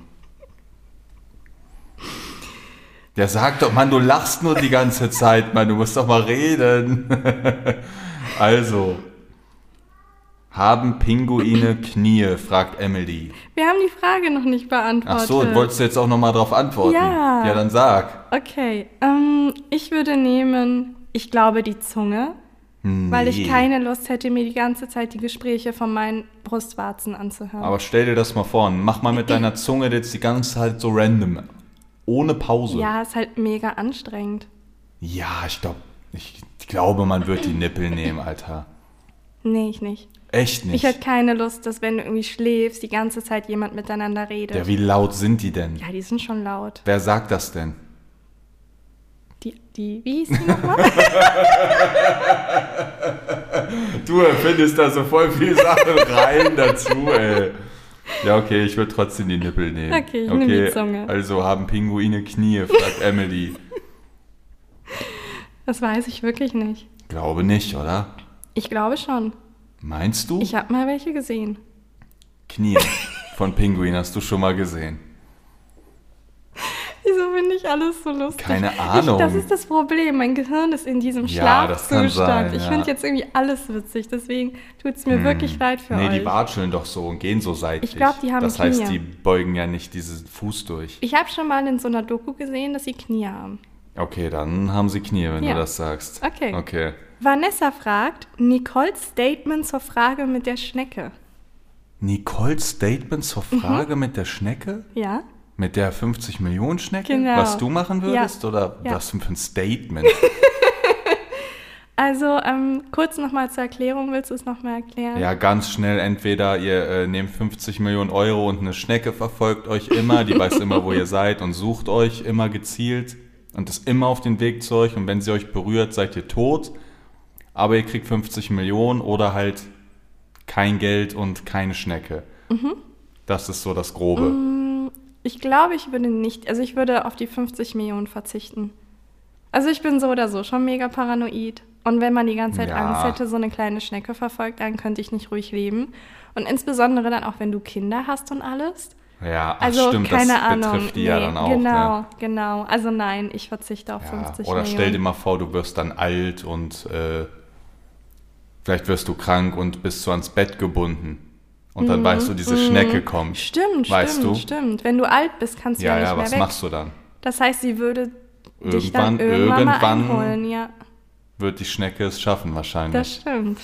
Der sagt doch, Mann, du lachst nur die ganze Zeit, Mann, du musst doch mal reden. also, haben Pinguine Knie? fragt Emily. Wir haben die Frage noch nicht beantwortet. Ach so, wolltest du jetzt auch nochmal drauf antworten? Ja. Ja, dann sag. Okay, ähm, ich würde nehmen, ich glaube die Zunge, weil ich Nee. keine Lust hätte, mir die ganze Zeit die Gespräche von meinen Brustwarzen anzuhören. Aber stell dir das mal vor, mach mal mit deiner Zunge jetzt die ganze Zeit so random. Ohne Pause. ja, ist halt mega anstrengend. Ja, ich glaube, ich glaube, man wird die Nippel nehmen, Alter. Nee, ich nicht. Echt nicht. Ich hätte keine Lust, dass wenn du irgendwie schläfst, die ganze Zeit jemand miteinander redet. ja, wie laut sind die denn? Ja, die sind schon laut. Wer sagt das denn? Die, die, wie hieß die nochmal? Du erfindest da so voll viele Sachen rein dazu, ey. Ja, okay, ich würde trotzdem die Nippel nehmen. Okay, ich nehm die Zunge. Also haben Pinguine Knie, fragt Emily. das weiß ich wirklich nicht. Glaube nicht, oder? Ich glaube schon. Meinst du? Ich habe mal welche gesehen. Knie von Pinguin hast du schon mal gesehen. Wieso finde ich alles so lustig? Keine Ahnung. Ich, das ist das Problem. Mein Gehirn ist in diesem Ja, Schlafzustand. sein, ich ja. finde jetzt irgendwie alles witzig. Deswegen tut es mir wirklich leid für nee, euch. die watscheln doch so und gehen so seitlich. Ich glaub, die haben Das heißt, Knie. die beugen ja nicht diesen Fuß durch. ich habe schon mal in so einer Doku gesehen, dass sie Knie haben. Okay, dann haben sie Knie, wenn Ja. du das sagst. Okay. Okay. Vanessa fragt, Nicoles Statement zur Frage mit der Schnecke. Nicoles Statement zur Mhm. Frage mit der Schnecke? Ja? Mit der 50 Millionen Schnecke? Genau. Was du machen würdest? Ja. Oder Ja. was für ein Statement? Also, ähm, kurz nochmal zur Erklärung. Willst du es nochmal erklären? ja, ganz schnell. Entweder ihr äh, nehmt 50 Millionen Euro und eine Schnecke verfolgt euch immer, die weiß immer, wo ihr seid und sucht euch immer gezielt und ist immer auf den Weg zu euch. Und wenn sie euch berührt, seid ihr tot. Aber ihr kriegt 50 Millionen oder halt kein Geld und keine Schnecke. Mhm. Das ist so das Grobe. Ich glaube, ich würde nicht, also ich würde auf die 50 Millionen verzichten. Also ich bin so oder so schon mega paranoid. Und wenn man die ganze Zeit Ja. Angst hätte, so eine kleine Schnecke verfolgt, dann könnte ich nicht ruhig leben. Und insbesondere dann auch, wenn du Kinder hast und alles. Ja, ach, Also stimmt, keine das Ahnung. betrifft die ja dann auch. genau, Ne? genau. Also nein, ich verzichte auf Ja, 50 oder Millionen. stell dir mal vor, du wirst dann alt und äh, vielleicht wirst du krank und bist so ans Bett gebunden. Und dann weißt du, diese Schnecke kommt. Mhm. Stimmt, Weißt stimmt, du? stimmt. Wenn du alt bist, kannst du ja, Ja, nicht ja, mehr was weg. machst du dann? Das heißt, sie würde dich dann Irgendwann, irgendwann, irgendwann einholen, ja. wird die Schnecke es schaffen wahrscheinlich. Das stimmt.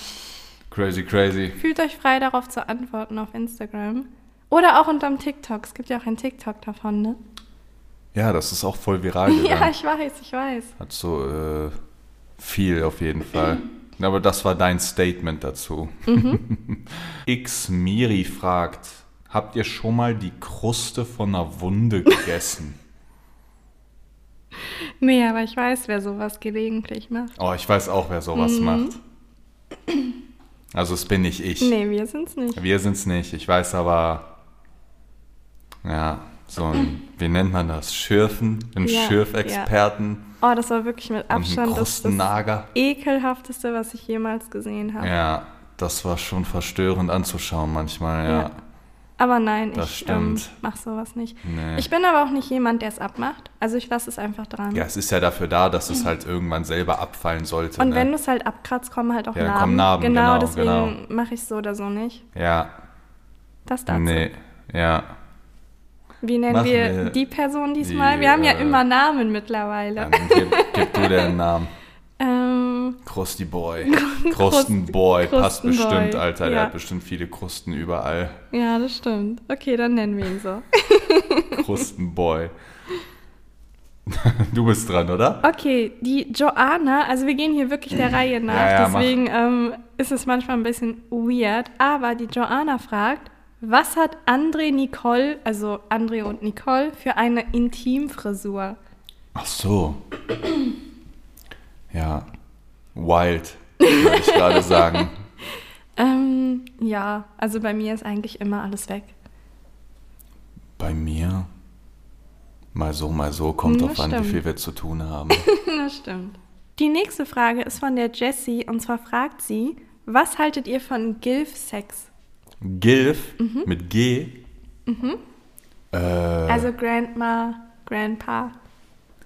crazy, crazy. Fühlt euch frei, darauf zu antworten auf Instagram. Oder auch unterm TikTok. Es gibt ja auch einen TikTok davon, ne? Ja, das ist auch voll viral Ja, gegangen. ich weiß, ich weiß. Hat so äh, viel auf jeden Fall. Aber das war dein Statement dazu. Mhm. X Miri fragt, habt ihr schon mal die Kruste von einer Wunde gegessen? Nee, aber ich weiß, wer sowas gelegentlich macht. oh, ich weiß auch, wer sowas Mhm. macht. Also es bin nicht ich. Nee, wir sind's nicht. Wir sind's nicht. Ich weiß aber, ja, so ein, wie nennt man das? Schürfen? Ein Ja, Schürfexperten Oh, das war wirklich mit Abstand das, das ekelhafteste, was ich jemals gesehen habe. Ja, das war schon verstörend anzuschauen manchmal, ja. Ja. Aber nein, Das ich ähm, stimmt. mach sowas nicht. Nee. Ich bin aber auch nicht jemand, der es abmacht. Also ich lasse es einfach dran. Ja, es ist ja dafür da, dass es halt irgendwann selber abfallen sollte. Und ne? wenn du es halt abkratzt, kommen halt auch Ja, Narben. kommen Narben, genau, genau, deswegen genau. mache ich es so oder so nicht. ja, Das dazu. nee, ja. Wie nennen wir, wir die Person die, diesmal? wir haben ja äh, immer Namen mittlerweile. Dann gib, gib du den Namen. Ähm, Krusty Boy. Krustenboy. Passt Krustenboy, bestimmt, Alter. Der ja. hat bestimmt viele Krusten überall. ja, das stimmt. Okay, dann nennen wir ihn so. Krustenboy. Du bist dran, oder? Okay, die Joanna, also wir gehen hier wirklich der Reihe nach, Ja, ja, deswegen ähm, ist es manchmal ein bisschen weird, aber die Joanna fragt, was hat André Nicole, also André und Nicole, für eine Intimfrisur? Ach so. Ja. Wild, würde ich gerade sagen. Ähm, ja, also bei mir ist eigentlich immer alles weg. Bei mir mal so, mal so, kommt drauf an, wie viel wir zu tun haben. das stimmt. Die nächste Frage ist von der Jessie und zwar fragt sie, was haltet ihr von Gilf-Sex? Gilf mit G. Äh, Also Grandma, Grandpa.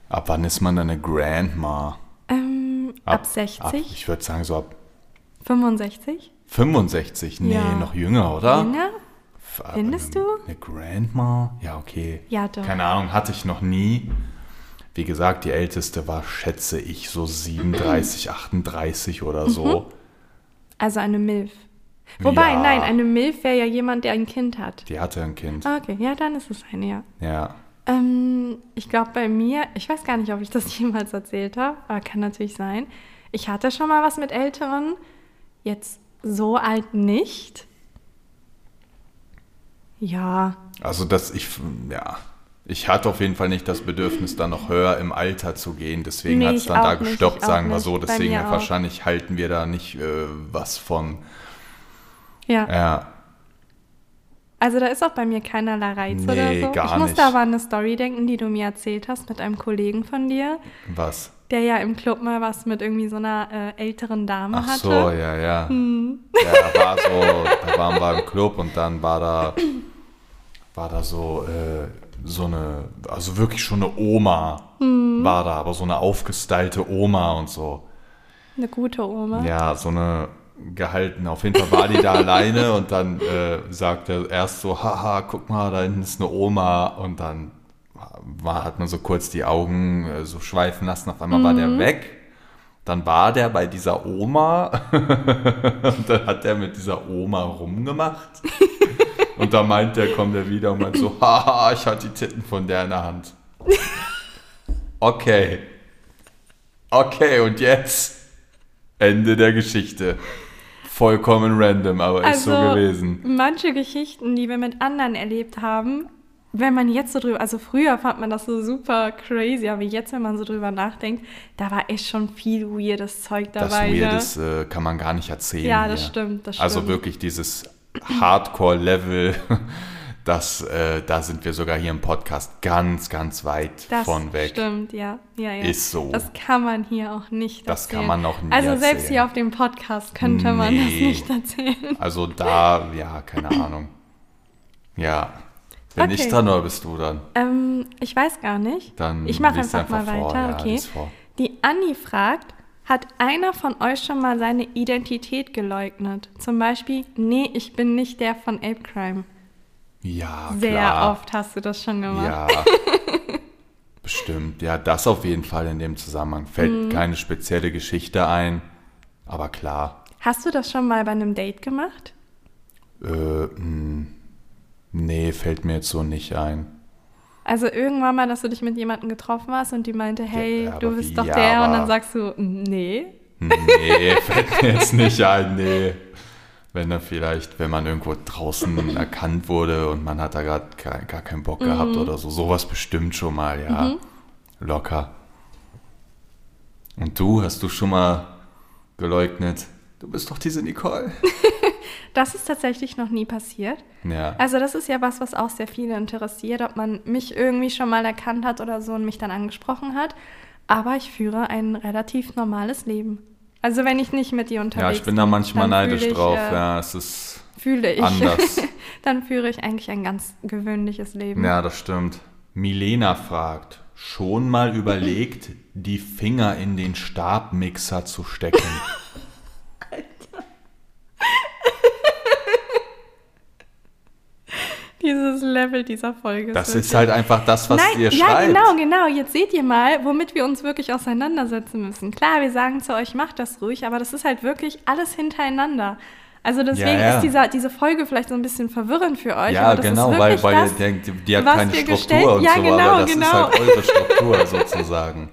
ab wann ist man eine Grandma? Ähm, ab, 60, Ab, ich würde sagen so ab 65? 65. Nee, Ja. noch jünger, oder? Jünger? Findest eine, du? Eine Grandma? Ja, okay. Ja, doch. Keine Ahnung, hatte ich noch nie. Wie gesagt, die älteste war, schätze ich, so 37, 38 oder so. Also eine Milf. Wobei, Ja. nein, eine Milf wäre ja jemand, der ein Kind hat. Die hatte ein Kind. Ah, Okay, ja, dann ist es eine, ja. Ja. Ähm, ich glaube bei mir, ich weiß gar nicht, ob ich das jemals erzählt habe, aber kann natürlich sein. Ich hatte schon mal was mit Älteren, jetzt so alt nicht. Ja, Also, dass ich, ja. Ich hatte auf jeden Fall nicht das Bedürfnis, da noch höher im Alter zu gehen. Deswegen Nee, hat es dann da nicht, gestoppt, sagen wir so. Deswegen wahrscheinlich halten wir da nicht äh, was von. Ja. Ja. Also da ist auch bei mir keinerlei Reiz Nee, oder so. gar ich musste nicht. aber an eine Story denken, die du mir erzählt hast mit einem Kollegen von dir, Was? der ja im Club mal was mit irgendwie so einer äh, älteren Dame Ach hatte. so, ja, ja. Ja, da war so, da waren wir im Club und dann war da, war da so, äh, so eine, also wirklich schon eine Oma war da, aber so eine aufgestylte Oma und so. Eine gute Oma. Ja, so eine gehalten. Auf jeden Fall war die da alleine und dann äh, sagt er erst so, haha, guck mal, da hinten ist eine Oma und dann war, hat man so kurz die Augen äh, so schweifen lassen, auf einmal war der weg. Dann war der bei dieser Oma und dann hat er mit dieser Oma rumgemacht. Und da meint der, kommt er wieder und meint so, haha, ich hatte die Titten von der in der Hand. Okay. Okay, und jetzt Ende der Geschichte. Vollkommen random, aber ist so gewesen. manche Geschichten, die wir mit anderen erlebt haben, wenn man jetzt so drüber, also früher fand man das so super crazy, aber jetzt, wenn man so drüber nachdenkt, da war echt schon viel weirdes Zeug Das dabei. ne? Weirdes äh, kann man gar nicht erzählen. Ja, das hier. stimmt, das Also stimmt. wirklich dieses Hardcore-Level, das, äh, da sind wir sogar hier im Podcast ganz, ganz weit Das von weg. stimmt, ja. ja, ja. Ist so. Das kann man hier auch nicht Das erzählen. kann man noch nie Also selbst erzählen. hier auf dem Podcast könnte man das Nee. nicht erzählen. Also da, ja, keine Ahnung. Ja. Bin Okay. ich dran oder bist du dann? Ähm, ich weiß gar nicht. Dann ich mache lies einfach mal einfach vor, weiter, ja, okay. Die Anni fragt, hat einer von euch schon mal seine Identität geleugnet? Zum Beispiel, nee, ich bin nicht der von Ape Crime. Ja, Sehr klar. oft hast du das schon gemacht. Ja. Bestimmt. Ja, das auf jeden Fall in dem Zusammenhang. Fällt Mhm. keine spezielle Geschichte ein, aber klar. Hast du das schon mal bei einem Date gemacht? Äh, mh, nee, fällt mir jetzt so nicht ein. Also irgendwann mal, dass du dich mit jemandem getroffen hast und die meinte, hey, Ja, du bist wie? doch Ja, der und aber- dann sagst du, nee. Nee, fällt mir jetzt nicht ein, nee. Wenn da vielleicht, wenn man irgendwo draußen erkannt wurde und man hat da gerade gar, gar keinen Bock gehabt oder so, sowas bestimmt schon mal, ja. Locker. Und du, hast du schon mal geleugnet? Du bist doch diese Nicole. Das ist tatsächlich noch nie passiert. Ja. Also das ist ja was, was auch sehr viele interessiert, ob man mich irgendwie schon mal erkannt hat oder so und mich dann angesprochen hat. Aber ich führe ein relativ normales Leben. Also wenn ich nicht mit dir unterwegs Ja, ich bin da manchmal neidisch ich, drauf. äh, ja, es ist Fühle ich. anders. dann führe ich eigentlich ein ganz gewöhnliches Leben. Ja, das stimmt. Milena fragt, schon mal überlegt, die Finger in den Stabmixer zu stecken? Dieses Level dieser Folge. Das ist halt einfach das, was Nein, ihr ja, schreibt. genau, genau. Jetzt seht ihr mal, womit wir uns wirklich auseinandersetzen müssen. Klar, wir sagen zu euch, macht das ruhig, aber das ist halt wirklich alles hintereinander. Also deswegen Ja, ja. ist dieser, diese Folge vielleicht so ein bisschen verwirrend für euch. Ja, genau, weil, weil das, ihr denkt, die hat keine Struktur gestellt- und Ja, so, genau, aber das genau. ist halt eure Struktur sozusagen.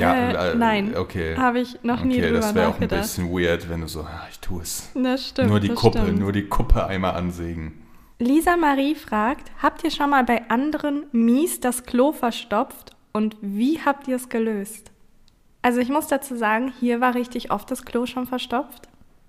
Ja, Äh, nein, okay. habe ich noch nie Okay, drüber das wäre auch ein bisschen weird, wenn du so, ah, ich tue es. Das stimmt. nur die Kuppe, stimmt. nur die Kuppe einmal ansägen. Lisa Marie fragt, habt ihr schon mal bei anderen mies das Klo verstopft und wie habt ihr es gelöst? Also ich muss dazu sagen, hier war richtig oft das Klo schon verstopft.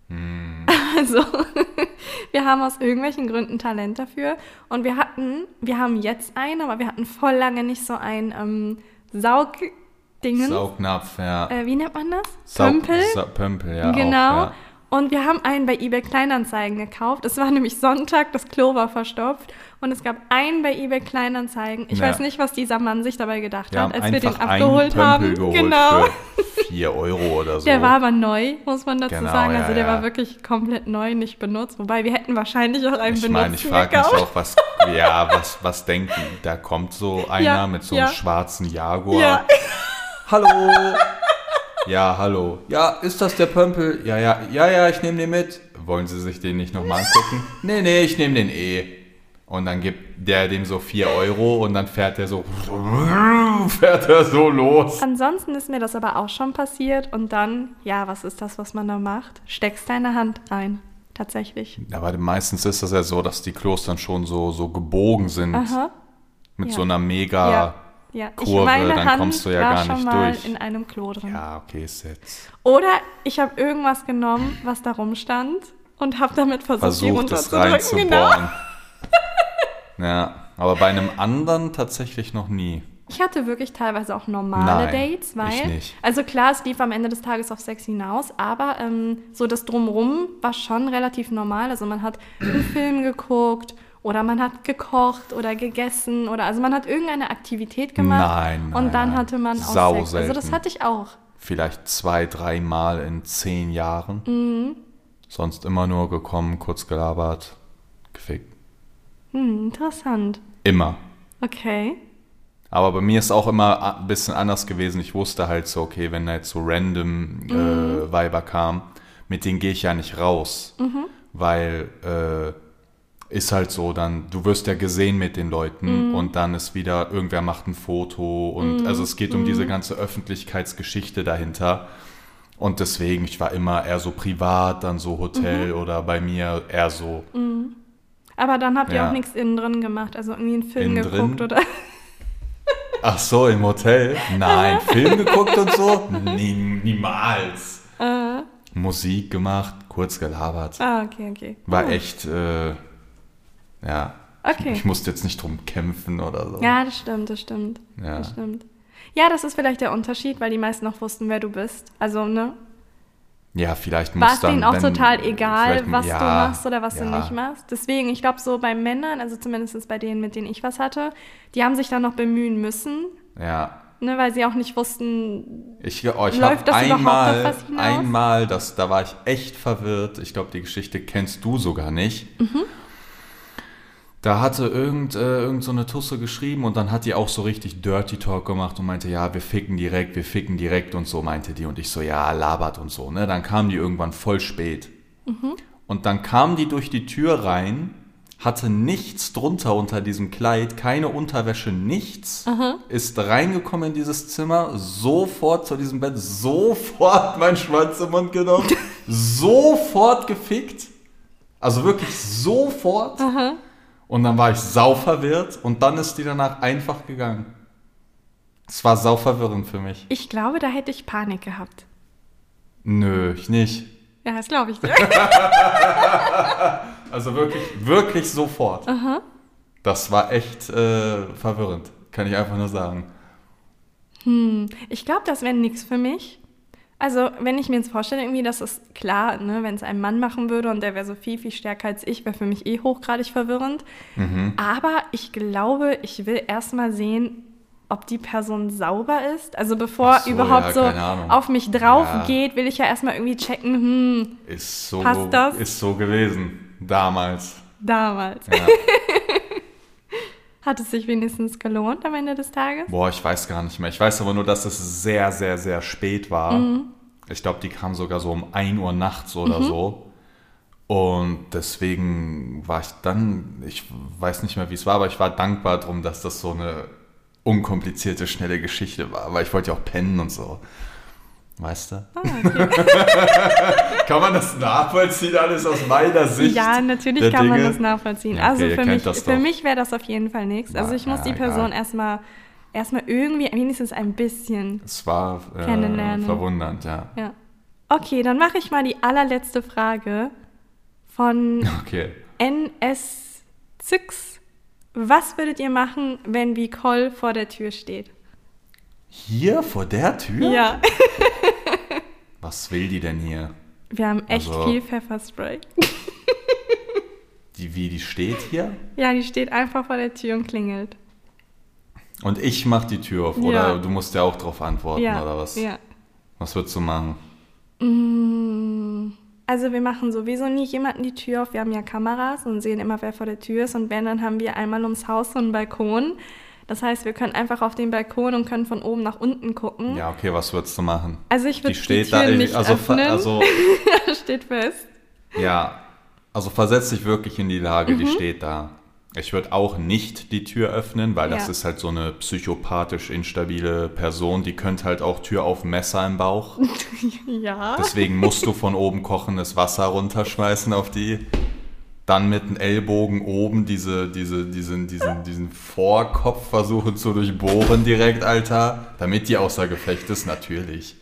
Hm. Also wir haben aus irgendwelchen Gründen Talent dafür und wir hatten, wir haben jetzt einen, aber wir hatten voll lange nicht so ein ähm, Saugdingen. Saugnapf, ja. Äh, wie nennt man das? Saug- Pömpel? Sa Pömpel, ja. genau. Auch, ja. Und wir haben einen bei eBay Kleinanzeigen gekauft. Es war nämlich Sonntag, das Klo war verstopft. Und es gab einen bei eBay Kleinanzeigen. Ich Ja. weiß nicht, was dieser Mann sich dabei gedacht Wir hat, als wir den abgeholt haben. Geholt genau. für 4 Euro oder so. Der war aber neu, muss man dazu Genau, sagen. ja, Also der ja. war wirklich komplett neu, nicht benutzt. Wobei wir hätten wahrscheinlich auch einen ich benutzten meine, ich frage mich auch, was, ja, was, was denken? Da kommt so einer Ja, mit so ja. einem schwarzen Jaguar. Ja. Hallo. Ja, hallo. Ja, ist das der Pömpel? Ja, ja, ja, ja, ich nehme den mit. Wollen Sie sich den nicht nochmal angucken? Nee, nee, ich nehme den eh. Und dann gibt der dem so 4 Euro und dann fährt er so, fährt er so los. Ansonsten ist mir das aber auch schon passiert. Und dann, ja, was ist das, was man da macht? Steckst deine Hand rein. Tatsächlich. Aber meistens ist das ja so, dass die Klos dann schon so, so gebogen sind. Aha. Mit Ja. so einer mega. Ja. Ja, ich Kurve, meine dann Hand kommst du ja gar schon nicht mal durch. in einem Klo drin. Ja, okay, ist jetzt. Oder ich habe irgendwas genommen, was da rumstand und habe damit versucht, Versucht es runterzudrücken. Genau. reinzubohren. ja, aber bei einem anderen tatsächlich noch nie. Ich hatte wirklich teilweise auch normale Nein, Dates, weil, ich nicht. also klar, es lief am Ende des Tages auf Sex hinaus, aber ähm, so das Drumrum war schon relativ normal. Also man hat einen Film geguckt oder man hat gekocht oder gegessen oder also man hat irgendeine Aktivität gemacht Nein, nein, und dann nein. hatte man auch Sau Sex. Also das selten. hatte ich auch. Vielleicht zwei, dreimal in zehn Jahren. Mhm. Sonst immer nur gekommen, kurz gelabert, gefickt. Hm, interessant. Immer. Okay. Aber bei mir ist auch immer ein bisschen anders gewesen. Ich wusste halt so, okay, wenn da jetzt so random Mhm. äh, Weiber kamen, mit denen gehe ich ja nicht raus. Mhm. Weil äh, ist halt so, dann, du wirst ja gesehen mit den Mhm. Leuten und dann ist wieder, irgendwer macht ein Foto und also es geht um diese ganze Öffentlichkeitsgeschichte dahinter. Und deswegen, ich war immer eher so privat, dann so Hotel Mhm. oder bei mir eher so. Aber dann habt ihr Ja. auch nichts innen drin gemacht, also irgendwie einen Film Innen geguckt drin? oder. Ach so, im Hotel? Nein, Film geguckt und so? Nie, niemals. Musik gemacht, kurz gelabert. Ah, okay, okay. War Oh. echt, äh, ja. Okay. Ich musste jetzt nicht drum kämpfen oder so. Ja, das stimmt, das stimmt. Ja. Das stimmt. Ja, das ist vielleicht der Unterschied, weil die meisten noch wussten, wer du bist. Also, ne? Ja, vielleicht War muss es dann... denen auch wenn- total egal, was ja, du machst oder was du ja. nicht machst. Deswegen, ich glaube, so bei Männern, also zumindest bei denen, mit denen ich was hatte, die haben sich dann noch bemühen müssen, Ja. ne, weil sie auch nicht wussten, Ich, oh, ich Läuft das überhaupt auf einmal, was hinaus? einmal, das, da war ich echt verwirrt. Ich glaube, die Geschichte kennst du sogar nicht. Mhm. Da hatte irgend, äh, irgend so eine Tusse geschrieben und dann hat die auch so richtig Dirty Talk gemacht und meinte, ja, wir ficken direkt, wir ficken direkt und so meinte die. Und ich so, ja, labert und so. Ne? Dann kam die irgendwann voll spät. Mhm. Und dann kam die durch die Tür rein hatte nichts drunter unter diesem Kleid, keine Unterwäsche, nichts. Ist reingekommen in dieses Zimmer, sofort zu diesem Bett, sofort mein Schwanz im Mund genommen, sofort gefickt. Also wirklich sofort. Und dann war ich sau verwirrt und dann ist die danach einfach gegangen. Es war sau verwirrend für mich. Ich glaube, da hätte ich Panik gehabt. Nö, ich nicht. Ja, das glaube ich dir. Also wirklich, wirklich sofort. Das war echt äh, verwirrend, kann ich einfach nur sagen. Ich glaube, das wäre nichts für mich. Also, wenn ich mir jetzt vorstelle, irgendwie, das ist klar, ne, wenn es ein Mann machen würde und der wäre so viel, viel stärker als ich, wäre für mich eh hochgradig verwirrend. Aber ich glaube, ich will erstmal sehen, ob die Person sauber ist. Also, bevor so, überhaupt ja, so auf mich drauf Ja. geht, will ich ja erstmal irgendwie checken, hm, Ist so, Passt das? ist so gewesen, damals. damals. Ja. Hat es sich wenigstens gelohnt am Ende des Tages? Boah, ich weiß gar nicht mehr. Ich weiß aber nur, dass es sehr, sehr, sehr spät war. Ich glaube, die kam sogar so um 1 Uhr nachts oder so. Und deswegen war ich dann, ich weiß nicht mehr, wie es war, aber ich war dankbar drum, dass das so eine unkomplizierte, schnelle Geschichte war, weil ich wollte ja auch pennen und so. Weißt du? Ah, okay. Kann man das nachvollziehen, alles aus meiner Sicht? Ja, natürlich kann man Dinge? das nachvollziehen. Ja, okay, also für mich, für mich wäre das auf jeden Fall nichts. Also Ja, ich muss ja, die Person erstmal erstmal irgendwie, wenigstens ein bisschen. Es war äh, Kennenlernen. verwundernd, ja. Ja. Okay, dann mache ich mal die allerletzte Frage von Okay. NS6. Was würdet ihr machen, wenn Vicole vor der Tür steht? Hier vor der Tür? Ja, Was will die denn hier? wir haben echt Also- viel Pfefferspray. Die, wie die steht hier? Ja, die steht einfach vor der Tür und klingelt. Und ich mach die Tür auf, Ja. oder du musst ja auch drauf antworten, Ja, oder was? ja. Was würdest du machen? Mm, Also wir machen sowieso nie jemanden die Tür auf. Wir haben ja Kameras und sehen immer, wer vor der Tür ist. Und wenn, dann haben wir einmal ums Haus so einen Balkon. Das heißt, wir können einfach auf den Balkon und können von oben nach unten gucken. Ja, okay, was würdest du machen? Also ich Die würde die, steht Tür da, nicht also, öffnen. also, steht fest. ja, also versetz dich wirklich in die Lage, Mhm. die steht da. Ich würde auch nicht die Tür öffnen, weil das Ja. ist halt so eine psychopathisch instabile Person, die könnte halt auch Tür auf Messer im Bauch. Ja. Deswegen musst du von oben kochendes Wasser runterschmeißen auf die. Dann mit dem Ellbogen oben diese, diese, diesen, diesen, diesen Vorkopf versuchen zu durchbohren direkt, Alter. Damit die außer Gefecht ist, natürlich.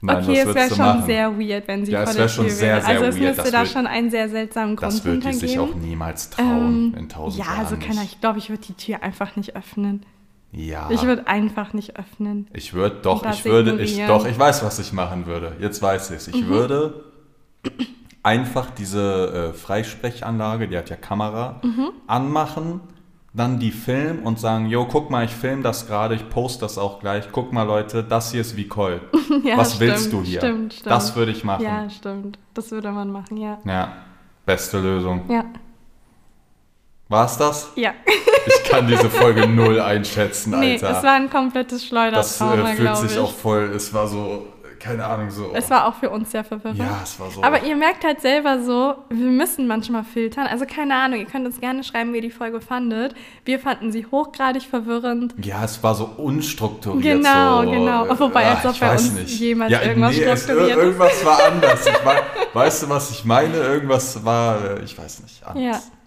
Nein, okay, es wäre schon machen? sehr weird, wenn sie Ja, vor es der Tür sehr, wäre. sehr also es weird. müsste Das da wird- schon einen sehr seltsamen Grund Das wird die sich auch niemals trauen Ähm, in tausend ja, Jahren also nicht. keiner. Ich glaube, ich würde die Tür einfach nicht öffnen. Ja. Ich würde einfach nicht öffnen. Ich würde doch, ich würde, ich doch, ich weiß, was ich machen würde. Jetzt weiß ich es. Mhm. Ich würde einfach diese äh, Freisprechanlage, die hat ja Kamera, Mhm. anmachen, dann die filmen und sagen, jo, guck mal, ich film das gerade, ich poste das auch gleich. Guck mal, Leute, das hier ist Vicole. Ja, was willst stimmt, du hier? Stimmt, stimmt. Das würde ich machen. Ja, stimmt. Das würde man machen, ja. Ja, beste Lösung. Ja. War's das? Ja. Ich kann diese Folge null einschätzen, Nee, Alter. es war ein komplettes das Schleudertrauma, äh, fühlt sich ich. auch voll, es war so, keine Ahnung, so. Es war auch für uns sehr verwirrend. ja, es war so. Aber ihr merkt halt selber so, wir müssen manchmal filtern. Also keine Ahnung, ihr könnt uns gerne schreiben, wie ihr die Folge fandet. Wir fanden sie hochgradig verwirrend. Ja, es war so unstrukturiert. Genau, so, genau. äh, Wobei, als ah, ob ich bei uns nicht. jemals ja, irgendwas nee, es, strukturiert ist. Irgendwas war anders. Ich mein, weißt du, was ich meine? Irgendwas war, äh, ich weiß nicht, anders. ja.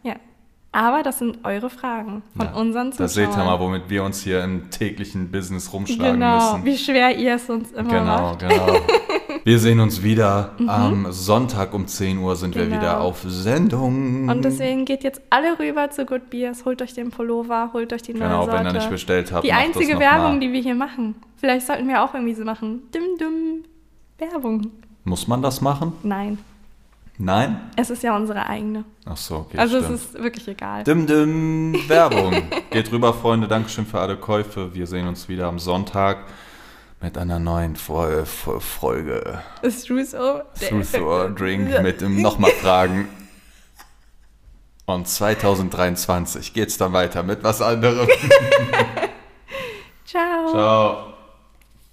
Aber das sind eure Fragen von Ja, unseren Da seht ihr Zuschauern. mal, womit wir uns hier im täglichen Business rumschlagen Genau, müssen. wie schwer ihr es uns immer Genau, macht. genau. Wir sehen uns wieder. Am Sonntag um 10 Uhr sind wir Genau. wieder auf Sendung. Und deswegen geht jetzt alle rüber zu Good Beers, holt euch den Pullover, holt euch die neue Genau, Sorte. wenn ihr nicht bestellt habt, die einzige das noch Werbung, mal. die wir hier machen. Vielleicht sollten wir auch irgendwie so machen. Dim, dim, Werbung. Muss man das machen? Nein, Nein? es ist ja unsere eigene. Ach so, okay, also stimmt. es ist wirklich egal. Dim Dim Werbung. Geht rüber, Freunde. Dankeschön für alle Käufe. Wir sehen uns wieder am Sonntag mit einer neuen Fol Fol Folge. So? Truth or Drink mit dem nochmal Fragen. Und 2023 geht's dann weiter mit was anderem. Ciao. Ciao.